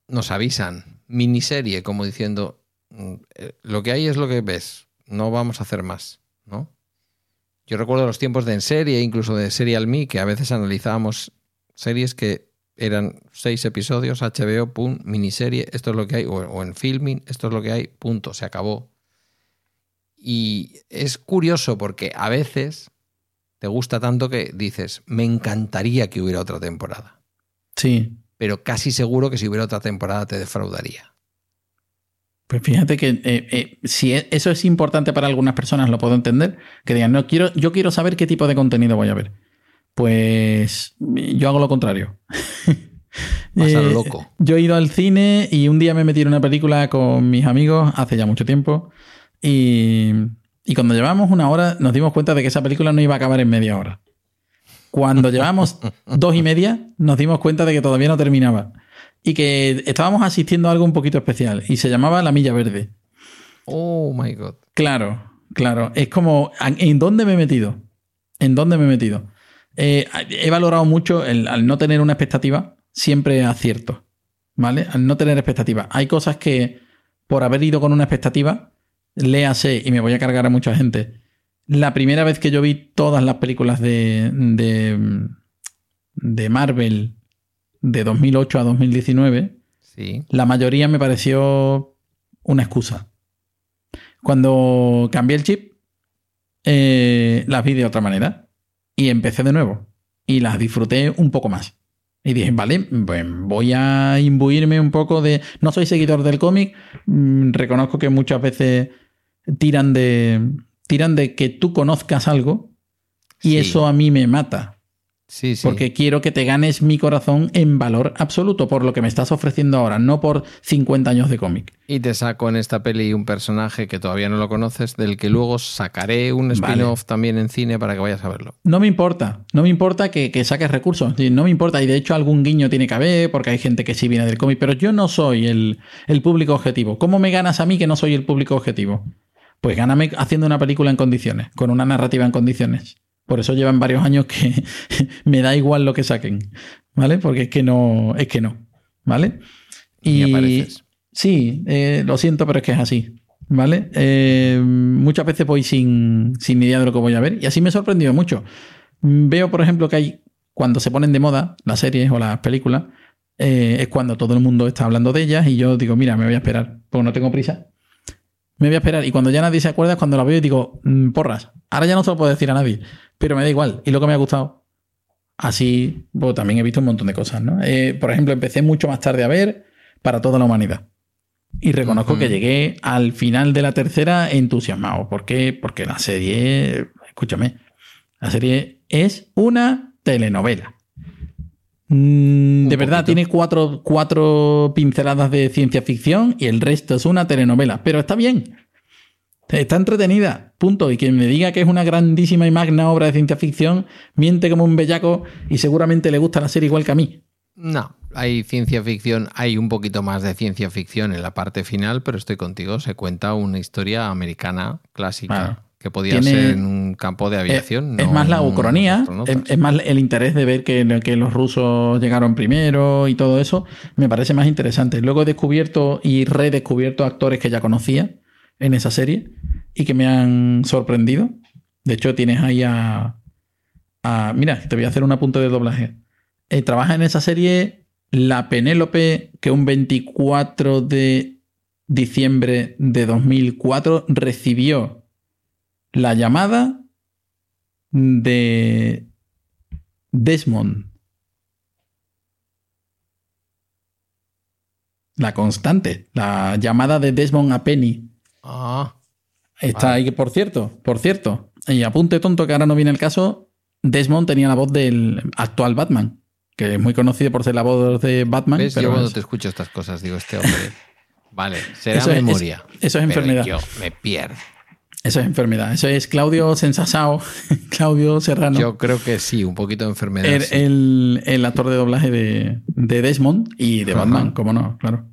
A: nos avisan, miniserie, como diciendo, mm, lo que hay es lo que ves, no vamos a hacer más, ¿no? Yo recuerdo los tiempos de en serie, incluso de Serial Me, que a veces analizábamos series que eran seis episodios, HBO, pum, miniserie, esto es lo que hay, o, en filming, esto es lo que hay, punto, se acabó. Y es curioso porque a veces te gusta tanto que dices, me encantaría que hubiera otra temporada.
B: Sí.
A: Pero casi seguro que si hubiera otra temporada te defraudaría.
B: Pues fíjate que eh, eh, si e, eso es importante para algunas personas, lo puedo entender. Que digan, no, quiero, yo quiero saber qué tipo de contenido voy a ver. Pues yo hago lo contrario.
A: Vas eh, loco.
B: Yo he ido al cine y un día me metí en una película con mis amigos hace ya mucho tiempo. Y, y cuando llevamos una hora nos dimos cuenta de que esa película no iba a acabar en media hora. Cuando llevamos dos y media nos dimos cuenta de que todavía no terminaba y que estábamos asistiendo a algo un poquito especial y se llamaba La Milla Verde.
A: Oh my God.
B: Claro, claro. Es como, ¿en dónde me he metido? ¿En dónde me he metido? Eh, he valorado mucho el, al no tener una expectativa, siempre acierto. ¿Vale? Al no tener expectativa. Hay cosas que, por haber ido con una expectativa, léase y me voy a cargar a mucha gente. La primera vez que yo vi todas las películas de, de, de Marvel de 2008 a 2019,
A: sí.
B: la mayoría me pareció una excusa. Cuando cambié el chip, eh, las vi de otra manera y empecé de nuevo y las disfruté un poco más. Y dije, vale, pues voy a imbuirme un poco de... No soy seguidor del cómic, mm, reconozco que muchas veces tiran de, tiran de que tú conozcas algo y eso a mí me mata.
A: Sí, sí.
B: Porque quiero que te ganes mi corazón en valor absoluto por lo que me estás ofreciendo ahora, no por 50 años de cómic.
A: Y te saco en esta peli un personaje que todavía no lo conoces, del que luego sacaré un
B: Vale.
A: spin-off también en cine para que vayas a verlo.
B: No me importa, no me importa que, que saques recursos, no me importa, y de hecho algún guiño tiene que haber, porque hay gente que sí viene del cómic, pero yo no soy el, el público objetivo. ¿Cómo me ganas a mí que no soy el público objetivo? Pues gáname haciendo una película en condiciones, con una narrativa en condiciones. Por eso llevan varios años que me da igual lo que saquen, ¿vale? Porque es que no, es que no, ¿vale?
A: Y apareces.
B: Sí, eh, lo siento, pero es que es así. ¿Vale? Eh, muchas veces voy sin, sin idea de lo que voy a ver y así me he sorprendido mucho. Veo, por ejemplo, que hay, cuando se ponen de moda las series o las películas, eh, es cuando todo el mundo está hablando de ellas y yo digo, mira, me voy a esperar, porque no tengo prisa. Me voy a esperar y cuando ya nadie se acuerda es cuando la veo y digo, "Mm, porras, ahora ya no se lo puedo decir a nadie, pero me da igual. Y lo que me ha gustado, así, pues también he visto un montón de cosas, ¿no? Eh, por ejemplo, empecé mucho más tarde a ver para toda la humanidad. Y reconozco que llegué al final de la tercera entusiasmado. ¿Por qué? Porque la serie, escúchame, la serie es una telenovela. Mm, de verdad,
A: poquito.
B: tiene cuatro, cuatro pinceladas de ciencia ficción y el resto es una telenovela. Pero está bien. Está entretenida, punto. Y quien me diga que es una grandísima y magna obra de ciencia ficción, miente como un bellaco y seguramente le gusta la serie igual que a mí.
A: No, hay ciencia ficción, hay un poquito más de ciencia ficción en la parte final, pero estoy contigo, se cuenta una historia americana clásica. Que podía
B: Tiene-
A: ser en un campo de aviación.
B: es, más la ucronía, es,
A: astronautas.
B: es más el interés de ver que, que los rusos llegaron primero y todo eso, me parece más interesante. Luego he descubierto y redescubierto actores que ya conocía en esa serie y que me han sorprendido. De hecho, tienes ahí a... a- mira, te voy a hacer un apunte de doblaje. Eh, trabaja en esa serie la Penélope que un 24 de diciembre de 2004 recibió la llamada de Desmond. La constante, la llamada de Desmond a Penny.
A: Ah,
B: Está
A: Vale.
B: ahí, por cierto, por cierto. Y apunte tonto que ahora no viene el caso, Desmond tenía la voz del actual Batman, que es muy conocido por ser la voz de Batman.
A: ¿ves? Yo
B: pero
A: cuando
B: es-
A: te escucho estas cosas digo, este hombre... Vale, será
B: Eso es-
A: memoria.
B: eso es
A: pero
B: enfermedad.
A: Yo me pierdo.
B: Eso es enfermedad. Eso es Claudio Sensasao, Claudio Serrano.
A: Yo creo que sí, un poquito de enfermedad.
B: el,
A: sí.
B: el- el actor de doblaje de, de Desmond y de
A: Ajá.
B: Batman, cómo no, claro.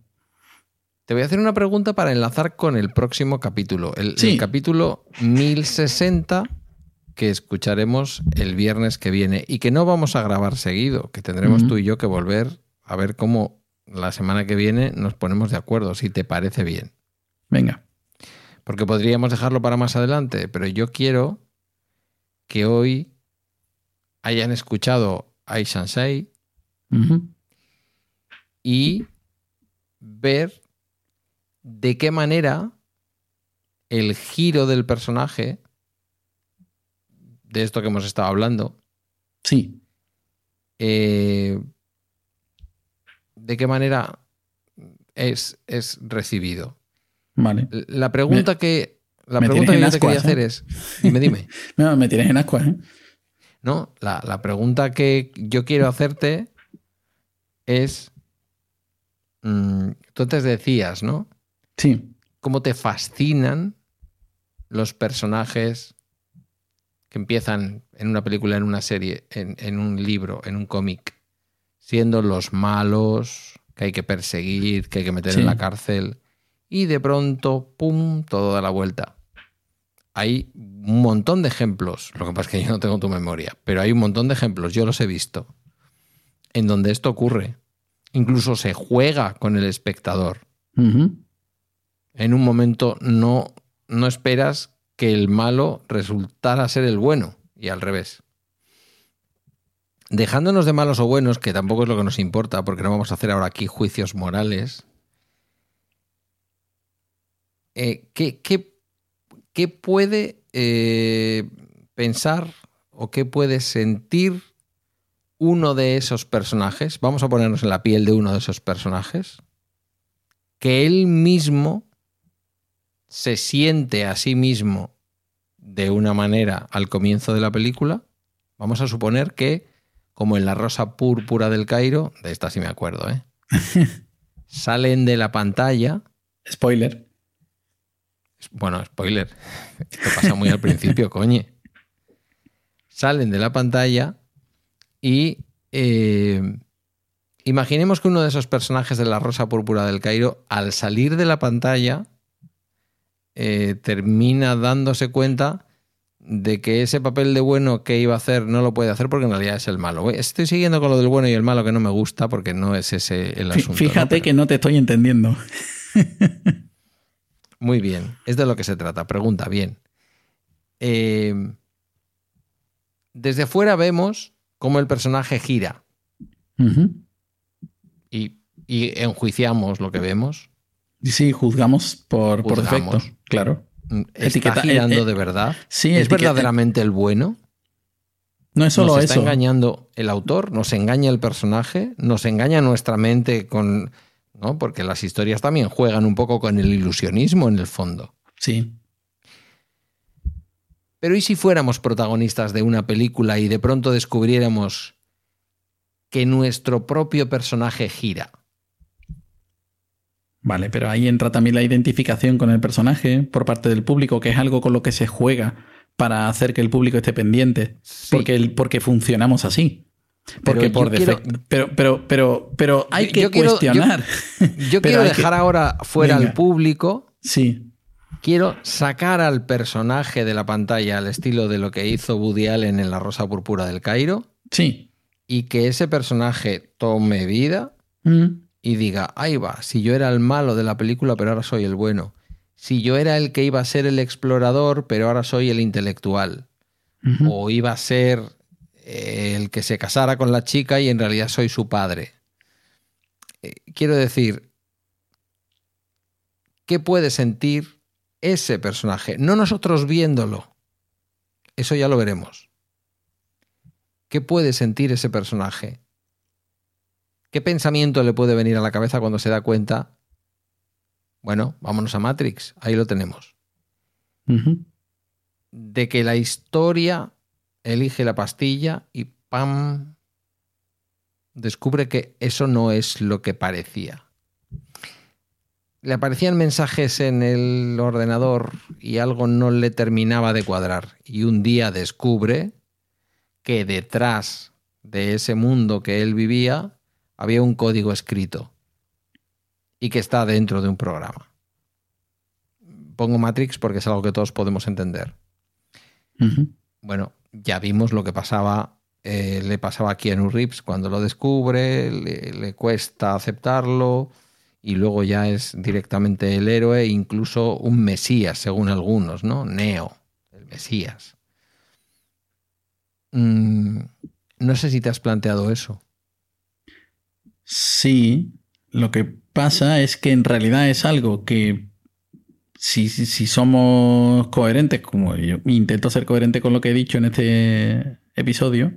A: Te voy a hacer una pregunta para enlazar con el próximo capítulo. El,
B: Sí.
A: el capítulo 1060 que escucharemos el viernes que viene y que no vamos a grabar seguido, que tendremos tú y yo que volver a ver cómo la semana que viene nos ponemos de acuerdo, si te parece bien.
B: Venga.
A: Porque podríamos dejarlo para más adelante, pero yo quiero que hoy hayan escuchado Ai Shansei
B: Ujú.
A: y ver de qué manera el giro del personaje, de esto que hemos estado hablando,
B: Sí.
A: eh, de qué manera es, es recibido.
B: Vale.
A: La pregunta que, la pregunta que yo te quería hacer
B: ¿eh?
A: es, dime, dime.
B: No, me tienes en ascuas, ¿eh?
A: No, la, la pregunta que yo quiero hacerte es, mm, tú antes decías, ¿no?
B: Sí.
A: cómo te fascinan los personajes que empiezan en una película, en una serie, en, en un libro, en un cómic, siendo los malos que hay que perseguir, que hay que meter
B: Sí.
A: en la cárcel, y de pronto, ¡pum!, todo da la vuelta. Hay un montón de ejemplos, lo que pasa es que yo no tengo tu memoria, pero hay un montón de ejemplos, yo los he visto, en donde esto ocurre. Incluso se juega con el espectador en un momento no, no esperas que el malo resultara ser el bueno y al revés. Dejándonos de malos o buenos, que tampoco es lo que nos importa, porque no vamos a hacer ahora aquí juicios morales, eh, ¿qué, qué- qué puede eh, pensar o qué puede sentir uno de esos personajes? Vamos a ponernos en la piel de uno de esos personajes, que él mismo se siente a sí mismo de una manera al comienzo de la película, vamos a suponer que como en La Rosa Púrpura del Cairo, de esta sí me acuerdo, ¿eh? Salen de la pantalla.
B: Spoiler.
A: Bueno, spoiler. Esto pasa muy al principio, coñe. Salen de la pantalla y eh, imaginemos que uno de esos personajes de la Rosa Púrpura del Cairo, al salir de la pantalla, eh, termina dándose cuenta de que ese papel de bueno que iba a hacer no lo puede hacer porque en realidad es el malo. Estoy siguiendo con lo del bueno y el malo que no me gusta porque no es ese el asunto.
B: Fíjate que no te estoy entendiendo.
A: Muy bien, es de lo que se trata. Pregunta, bien. Eh, desde fuera vemos cómo el personaje gira y, enjuiciamos lo que vemos.
B: Sí, juzgamos por, por defecto, claro.
A: Mm, ¿Está girando eh, eh, de verdad? Sí, ¿Es verdaderamente el bueno?
B: No es solo
A: ¿Nos
B: está
A: engañando el autor? ¿Nos engaña el personaje? ¿Nos engaña nuestra mente con...? ¿No? Porque las historias también juegan un poco con el ilusionismo en el fondo.
B: Sí.
A: Pero ¿y si fuéramos protagonistas de una película y de pronto descubriéramos que nuestro propio personaje gira?
B: Vale, pero ahí entra también la identificación con el personaje por parte del público, que es algo con lo que se juega para hacer que el público esté pendiente. Porque, el, porque funcionamos así. Porque pero por defecto. Pero, pero, pero, pero hay que cuestionar.
A: yo, quiero dejar ahora fuera al público.
B: Sí.
A: Quiero sacar al personaje de la pantalla al estilo de lo que hizo Woody Allen en La Rosa Púrpura del Cairo.
B: Sí.
A: Y que ese personaje tome vida. Mm y diga, ahí va, si yo era el malo de la película, pero ahora soy el bueno. Si yo era el que iba a ser el explorador, pero ahora soy el intelectual. O iba a ser el que se casara con la chica y en realidad soy su padre. Eh, quiero decir, ¿qué puede sentir ese personaje? No nosotros viéndolo. Eso ya lo veremos. ¿Qué puede sentir ese personaje? ¿Qué pensamiento le puede venir a la cabeza cuando se da cuenta? Bueno, vámonos a Matrix, ahí lo tenemos. De que la historia elige la pastilla y ¡pam! descubre que eso no es lo que parecía. Le aparecían mensajes en el ordenador y algo no le terminaba de cuadrar. Y un día descubre que detrás de ese mundo que él vivía había un código escrito y que está dentro de un programa. Pongo Matrix porque es algo que todos podemos entender. Bueno, ya vimos lo que pasaba, eh, le pasaba a Keanu Reeves cuando lo descubre, le, cuesta aceptarlo y luego ya es directamente el héroe, incluso un mesías, según algunos, ¿no? Neo, el mesías. Mm, no sé si te has planteado eso.
B: Sí, lo que pasa es que en realidad es algo que si, si, somos coherentes, como yo intento ser coherente con lo que he dicho en este episodio,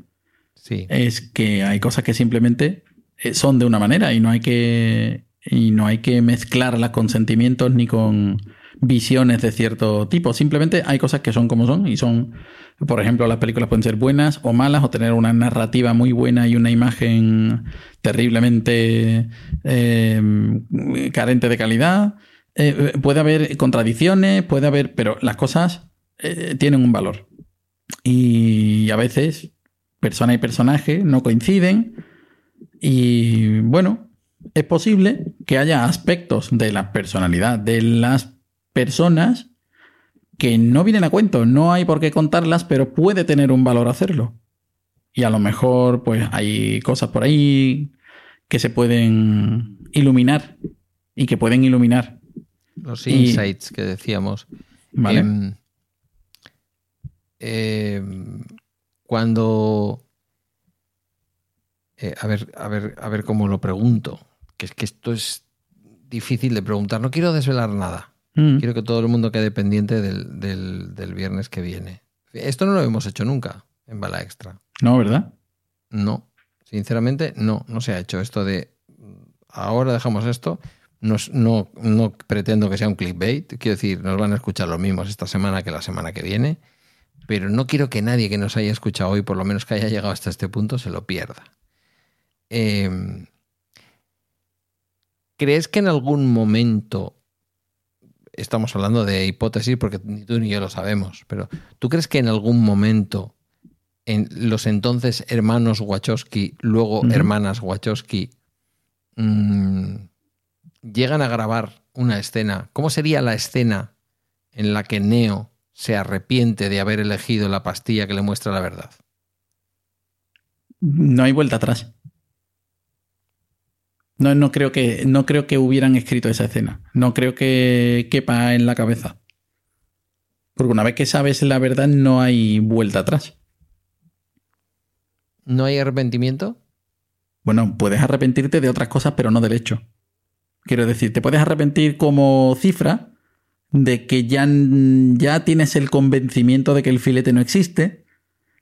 A: sí.
B: es que hay cosas que simplemente eh, son de una manera y no hay que y no hay que mezclarlas con sentimientos ni con visiones de cierto tipo. Simplemente hay cosas que son como son y son por ejemplo, las películas pueden ser buenas o malas, o tener una narrativa muy buena y una imagen terriblemente eh, carente de calidad. Eh, puede haber contradicciones, puede haber, pero las cosas eh, tienen un valor. Y a veces persona y personaje no coinciden. Y bueno, es posible que haya aspectos de la personalidad de las personas que no vienen a cuento, no hay por qué contarlas, pero puede tener un valor hacerlo. Y a lo mejor, pues hay cosas por ahí que se pueden iluminar y que pueden iluminar.
A: Los insights que decíamos.
B: Vale. Em,
A: em, cuando. Eh, a, ver, a, ver, a ver cómo lo pregunto. Que es que esto es difícil de preguntar. No quiero desvelar nada. Mm. Quiero que todo el mundo quede pendiente del, viernes que viene. Esto no lo hemos hecho nunca en Bala Extra.
B: No, ¿verdad?
A: No. Sinceramente, no. No se ha hecho esto de ahora dejamos esto. No, no, no pretendo que sea un clickbait. Quiero decir, nos van a escuchar los mismos esta semana que la semana que viene. pero no quiero que nadie que nos haya escuchado hoy, por lo menos que haya llegado hasta este punto, se lo pierda. Em, ¿Crees que en algún momento, estamos hablando de hipótesis porque ni tú ni yo lo sabemos, pero ¿tú crees que en algún momento en los entonces hermanos Wachowski, luego hermanas Wachowski, mm, llegan a grabar una escena? ¿Cómo sería la escena en la que Neo se arrepiente de haber elegido la pastilla que le muestra la verdad?
B: No hay vuelta atrás. No, no, creo que, no creo que hubieran escrito esa escena. No creo que quepa en la cabeza. Porque una vez que sabes la verdad, no hay vuelta atrás.
A: ¿No hay arrepentimiento?
B: Bueno, puedes arrepentirte de otras cosas, pero no del hecho. Quiero decir, te puedes arrepentir como cifra de que ya, ya tienes el convencimiento de que el filete no existe,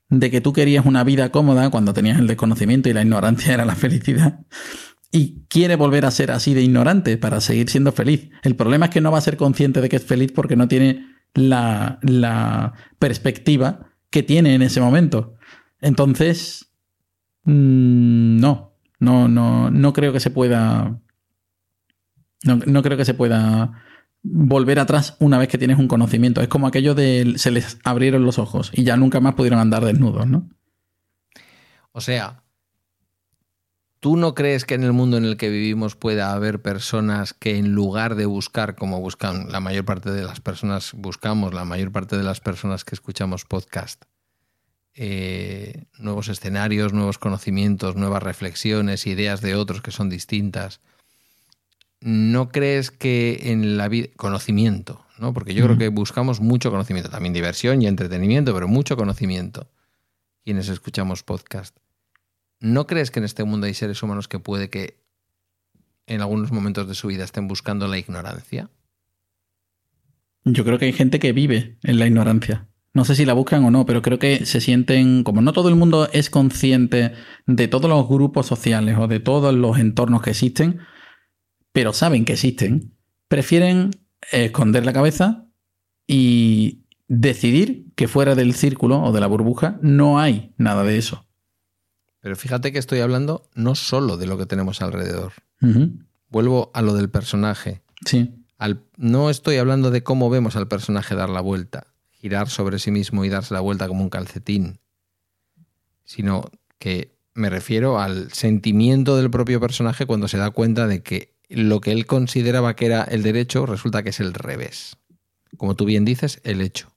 B: de que tú querías una vida cómoda cuando tenías el desconocimiento y la ignorancia era la felicidad, y quiere volver a ser así de ignorante para seguir siendo feliz. El problema es que no va a ser consciente de que es feliz porque no tiene la, la perspectiva que tiene en ese momento. Entonces, mm, no, no, no, no creo que se pueda. No, no creo que se pueda volver atrás una vez que tienes un conocimiento. Es como aquello de se les abrieron los ojos y ya nunca más pudieron andar desnudos, ¿no?
A: O sea, ¿tú no crees que en el mundo en el que vivimos pueda haber personas que en lugar de buscar como buscan la mayor parte de las personas, buscamos la mayor parte de las personas que escuchamos podcast, eh, nuevos escenarios, nuevos conocimientos, nuevas reflexiones, ideas de otros que son distintas? ¿No crees que en la vida, conocimiento, ¿no? Porque yo creo que buscamos mucho conocimiento, también diversión y entretenimiento, pero mucho conocimiento, quienes escuchamos podcast. ¿No crees que en este mundo hay seres humanos que puede que en algunos momentos de su vida estén buscando la ignorancia?
B: Yo creo que hay gente que vive en la ignorancia. No sé si la buscan o no, pero creo que se sienten, como no todo el mundo es consciente de todos los grupos sociales o de todos los entornos que existen, pero saben que existen, prefieren esconder la cabeza y decidir que fuera del círculo o de la burbuja no hay nada de eso.
A: Pero fíjate que estoy hablando no solo de lo que tenemos alrededor. Vuelvo a lo del personaje.
B: Sí.
A: Al- no estoy hablando de cómo vemos al personaje dar la vuelta, girar sobre sí mismo y darse la vuelta como un calcetín, sino que me refiero al sentimiento del propio personaje cuando se da cuenta de que lo que él consideraba que era el derecho resulta que es el revés. Como tú bien dices, el hecho.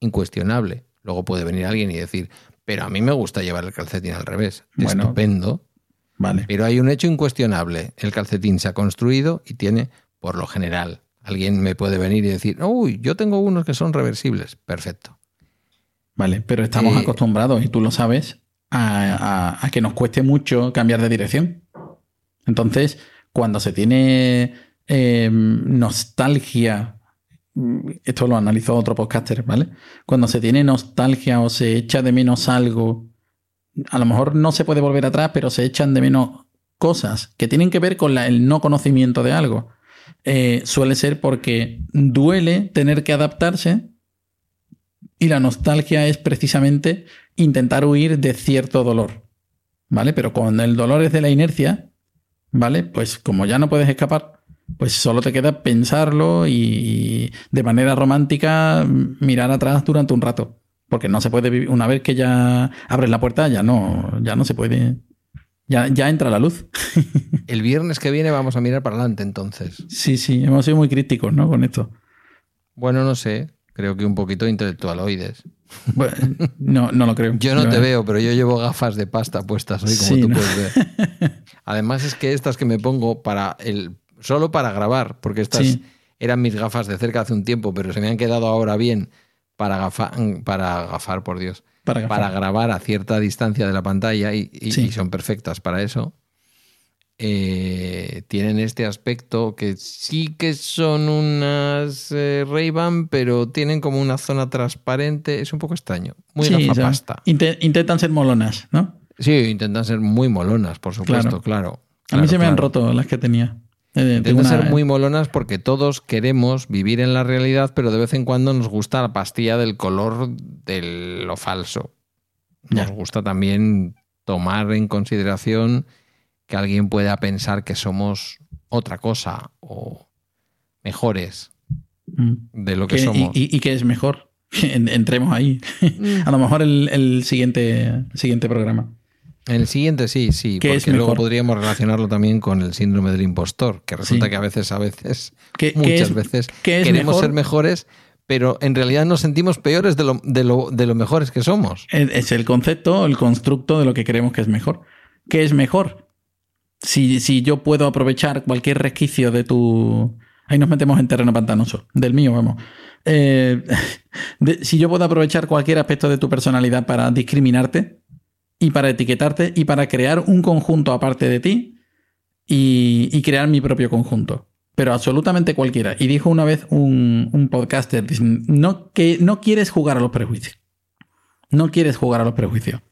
A: Incuestionable. Luego puede venir alguien y decir, pero a mí me gusta llevar el calcetín al revés.
B: Bueno.
A: Estupendo.
B: Vale.
A: Pero hay un hecho incuestionable. El calcetín se ha construido y tiene, por lo general, alguien me puede venir y decir, uy, yo tengo unos que son reversibles. Perfecto.
B: Vale, pero estamos
A: Eh,
B: acostumbrados, y tú lo sabes, a, a- a que nos cueste mucho cambiar de dirección. Entonces, cuando se tiene eh, nostalgia, mm, esto lo analizó otro podcaster, ¿vale? Cuando se tiene nostalgia o se echa de menos algo, a lo mejor no se puede volver atrás, pero se echan de menos cosas que tienen que ver con el no conocimiento de algo. Eh, suele ser porque duele tener que adaptarse y la nostalgia es precisamente intentar huir de cierto dolor. ¿Vale? Pero cuando el dolor es de la inercia, ¿vale? Pues como ya no puedes escapar, pues solo te queda pensarlo y de manera romántica mirar atrás durante un rato. Porque no se puede vivir. Una vez que ya abres la puerta, ya no, ya no se puede. Ya, ya entra la luz.
A: El viernes que viene vamos a mirar para adelante entonces.
B: Sí, sí, hemos sido muy críticos, ¿no? Con esto.
A: Bueno, no sé. Creo que un poquito intelectualoides.
B: Bueno, no, no lo creo.
A: Yo no te veo, pero yo llevo gafas de pasta puestas hoy, como
B: Sí,
A: tú
B: ¿no?
A: puedes ver. Además es que estas que me pongo para el solo para grabar, porque estas
B: Sí.
A: eran mis gafas de cerca hace un tiempo, pero se me han quedado ahora bien para gafar, para gafar, por Dios,
B: Para
A: para grabar a cierta distancia de la pantalla y, y-
B: Sí.
A: y son perfectas para eso. Eh, tienen este aspecto que sí que son unas eh, Ray-Ban, pero tienen como una zona transparente. Es un poco extraño. Muy
B: Sí,
A: gafapasta.
B: inte- intentan ser molonas, ¿no?
A: Sí, intentan ser muy molonas, por supuesto, claro.
B: A mí
A: Claro,
B: se me han
A: claro.
B: roto las que tenía. Eh,
A: Deben ser muy molonas porque todos queremos vivir en la realidad, pero de vez en cuando nos gusta la pastilla del color de lo falso. Nos
B: Ya.
A: gusta también tomar en consideración que alguien pueda pensar que somos otra cosa o mejores
B: Mm.
A: de lo que
B: ¿Qué- y,
A: somos.
B: y- y qué es mejor? En- Entremos ahí. A lo mejor el, el siguiente, siguiente programa.
A: El siguiente sí, sí,
B: ¿Qué
A: porque
B: es
A: luego podríamos relacionarlo también con el síndrome del impostor, que resulta
B: Sí.
A: que a veces, a veces,
B: ¿Qué, qué
A: muchas
B: es,
A: veces
B: qué es
A: queremos
B: mejor?
A: ser mejores, pero en realidad nos sentimos peores de lo, de lo, de lo mejores que somos.
B: Es es el concepto, el constructo de lo que creemos que es mejor. ¿Qué es mejor? Si, si yo puedo aprovechar cualquier resquicio de tu... Ahí nos metemos en terreno pantanoso. Del mío, vamos. Eh, si yo puedo aprovechar cualquier aspecto de tu personalidad para discriminarte y para etiquetarte y para crear un conjunto aparte de ti y, y crear mi propio conjunto. Pero absolutamente cualquiera. Y dijo una vez un, un podcaster, no, que no quieres jugar a los prejuicios. No quieres jugar a los prejuicios.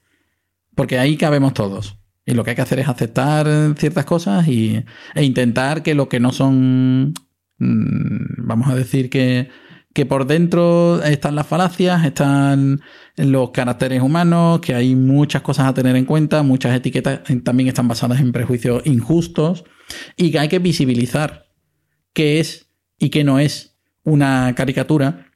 B: Porque ahí cabemos todos. Y lo que hay que hacer es aceptar ciertas cosas y, e intentar que lo que no son, mm, vamos a decir que, que por dentro están las falacias, están los caracteres humanos, que hay muchas cosas a tener en cuenta, muchas etiquetas también están basadas en prejuicios injustos y que hay que visibilizar qué es y qué no es una caricatura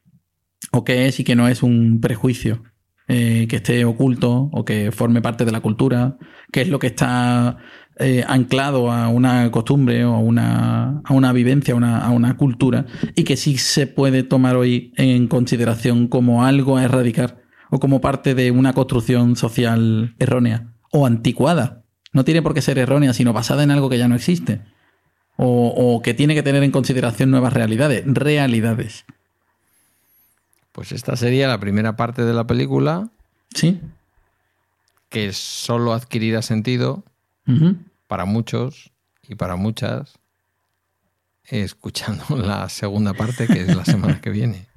B: o qué es y qué no es un prejuicio eh, que esté oculto o que forme parte de la cultura, qué es lo que está eh, anclado a una costumbre o a una, a una vivencia, a una, a una cultura, y que sí se puede tomar hoy en consideración como algo a erradicar o como parte de una construcción social errónea o anticuada. No tiene por qué ser errónea, sino basada en algo que ya no existe. O, o que tiene que tener en consideración nuevas realidades, realidades.
A: Pues esta sería la primera parte de la película
B: ¿Sí?
A: que solo adquirirá sentido para muchos y para muchas escuchando la segunda parte que es la semana que viene.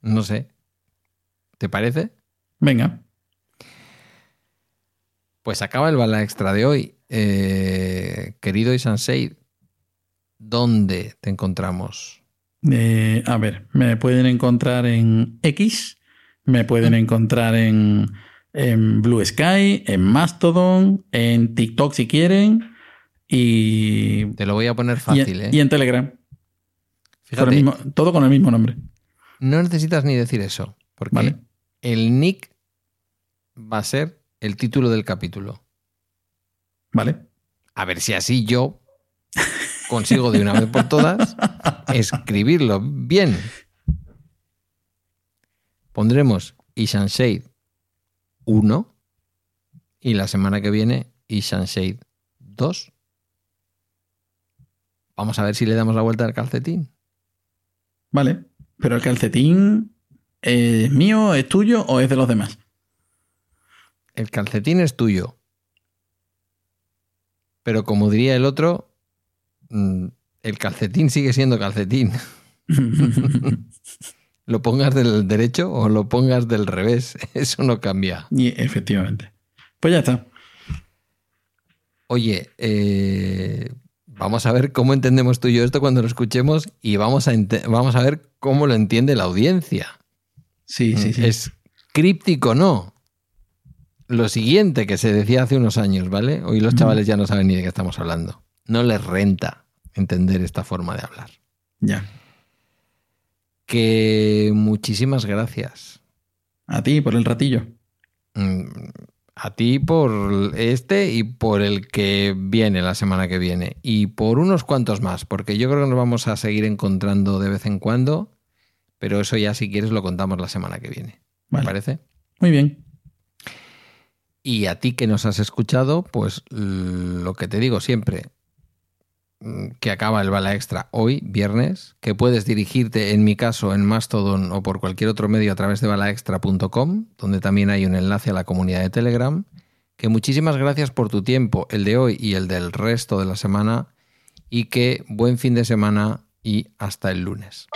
A: No sé. ¿Te parece?
B: Venga.
A: Pues acaba el bala extra de hoy. Eh, querido Isansei, ¿dónde te encontramos?
B: Eh, a ver, me pueden encontrar en X, me pueden encontrar en, en Blue Sky, en Mastodon, en TikTok si quieren y,
A: Te lo voy a poner
B: y,
A: fácil,
B: en,
A: ¿eh?
B: y en Telegram.
A: Fíjate,
B: el mismo- todo con el mismo nombre.
A: no necesitas ni decir eso, porque
B: Vale.
A: el nick va a ser el título del capítulo.
B: ¿Vale?
A: A ver si así yo consigo de una vez por todas escribirlo bien. Pondremos Ishanshade 1 y la semana que viene Ishanshade 2. Vamos a ver si le damos la vuelta al calcetín.
B: Vale. Pero el calcetín es mío, es tuyo o es de los demás.
A: El calcetín es tuyo. Pero como diría el otro, el calcetín sigue siendo calcetín. Lo pongas del derecho o lo pongas del revés, eso no cambia.
B: y efectivamente. Pues ya está.
A: Oye, eh, vamos a ver cómo entendemos tú y yo esto cuando lo escuchemos y vamos a, vamos a ver cómo lo entiende la audiencia.
B: Sí, sí, sí.
A: ¿Es críptico no? Lo siguiente que se decía hace unos años, ¿vale? Hoy los chavales ya no saben ni de qué estamos hablando. No les renta entender esta forma de hablar.
B: Ya.
A: Que muchísimas gracias.
B: A ti por el ratillo.
A: Mm, A ti por este y por el que viene la semana que viene. Y por unos cuantos más, porque yo creo que nos vamos a seguir encontrando de vez en cuando. Pero eso ya si quieres lo contamos la semana que viene. ¿Me parece?
B: Muy bien.
A: Y a ti que nos has escuchado, pues lo que te digo siempre, que acaba el bala extra hoy, viernes, que puedes dirigirte, en mi caso, en Mastodon o por cualquier otro medio a través de balaextra.com, donde también hay un enlace a la comunidad de Telegram. Que muchísimas gracias por tu tiempo, el de hoy y el del resto de la semana, y que buen fin de semana y hasta el lunes.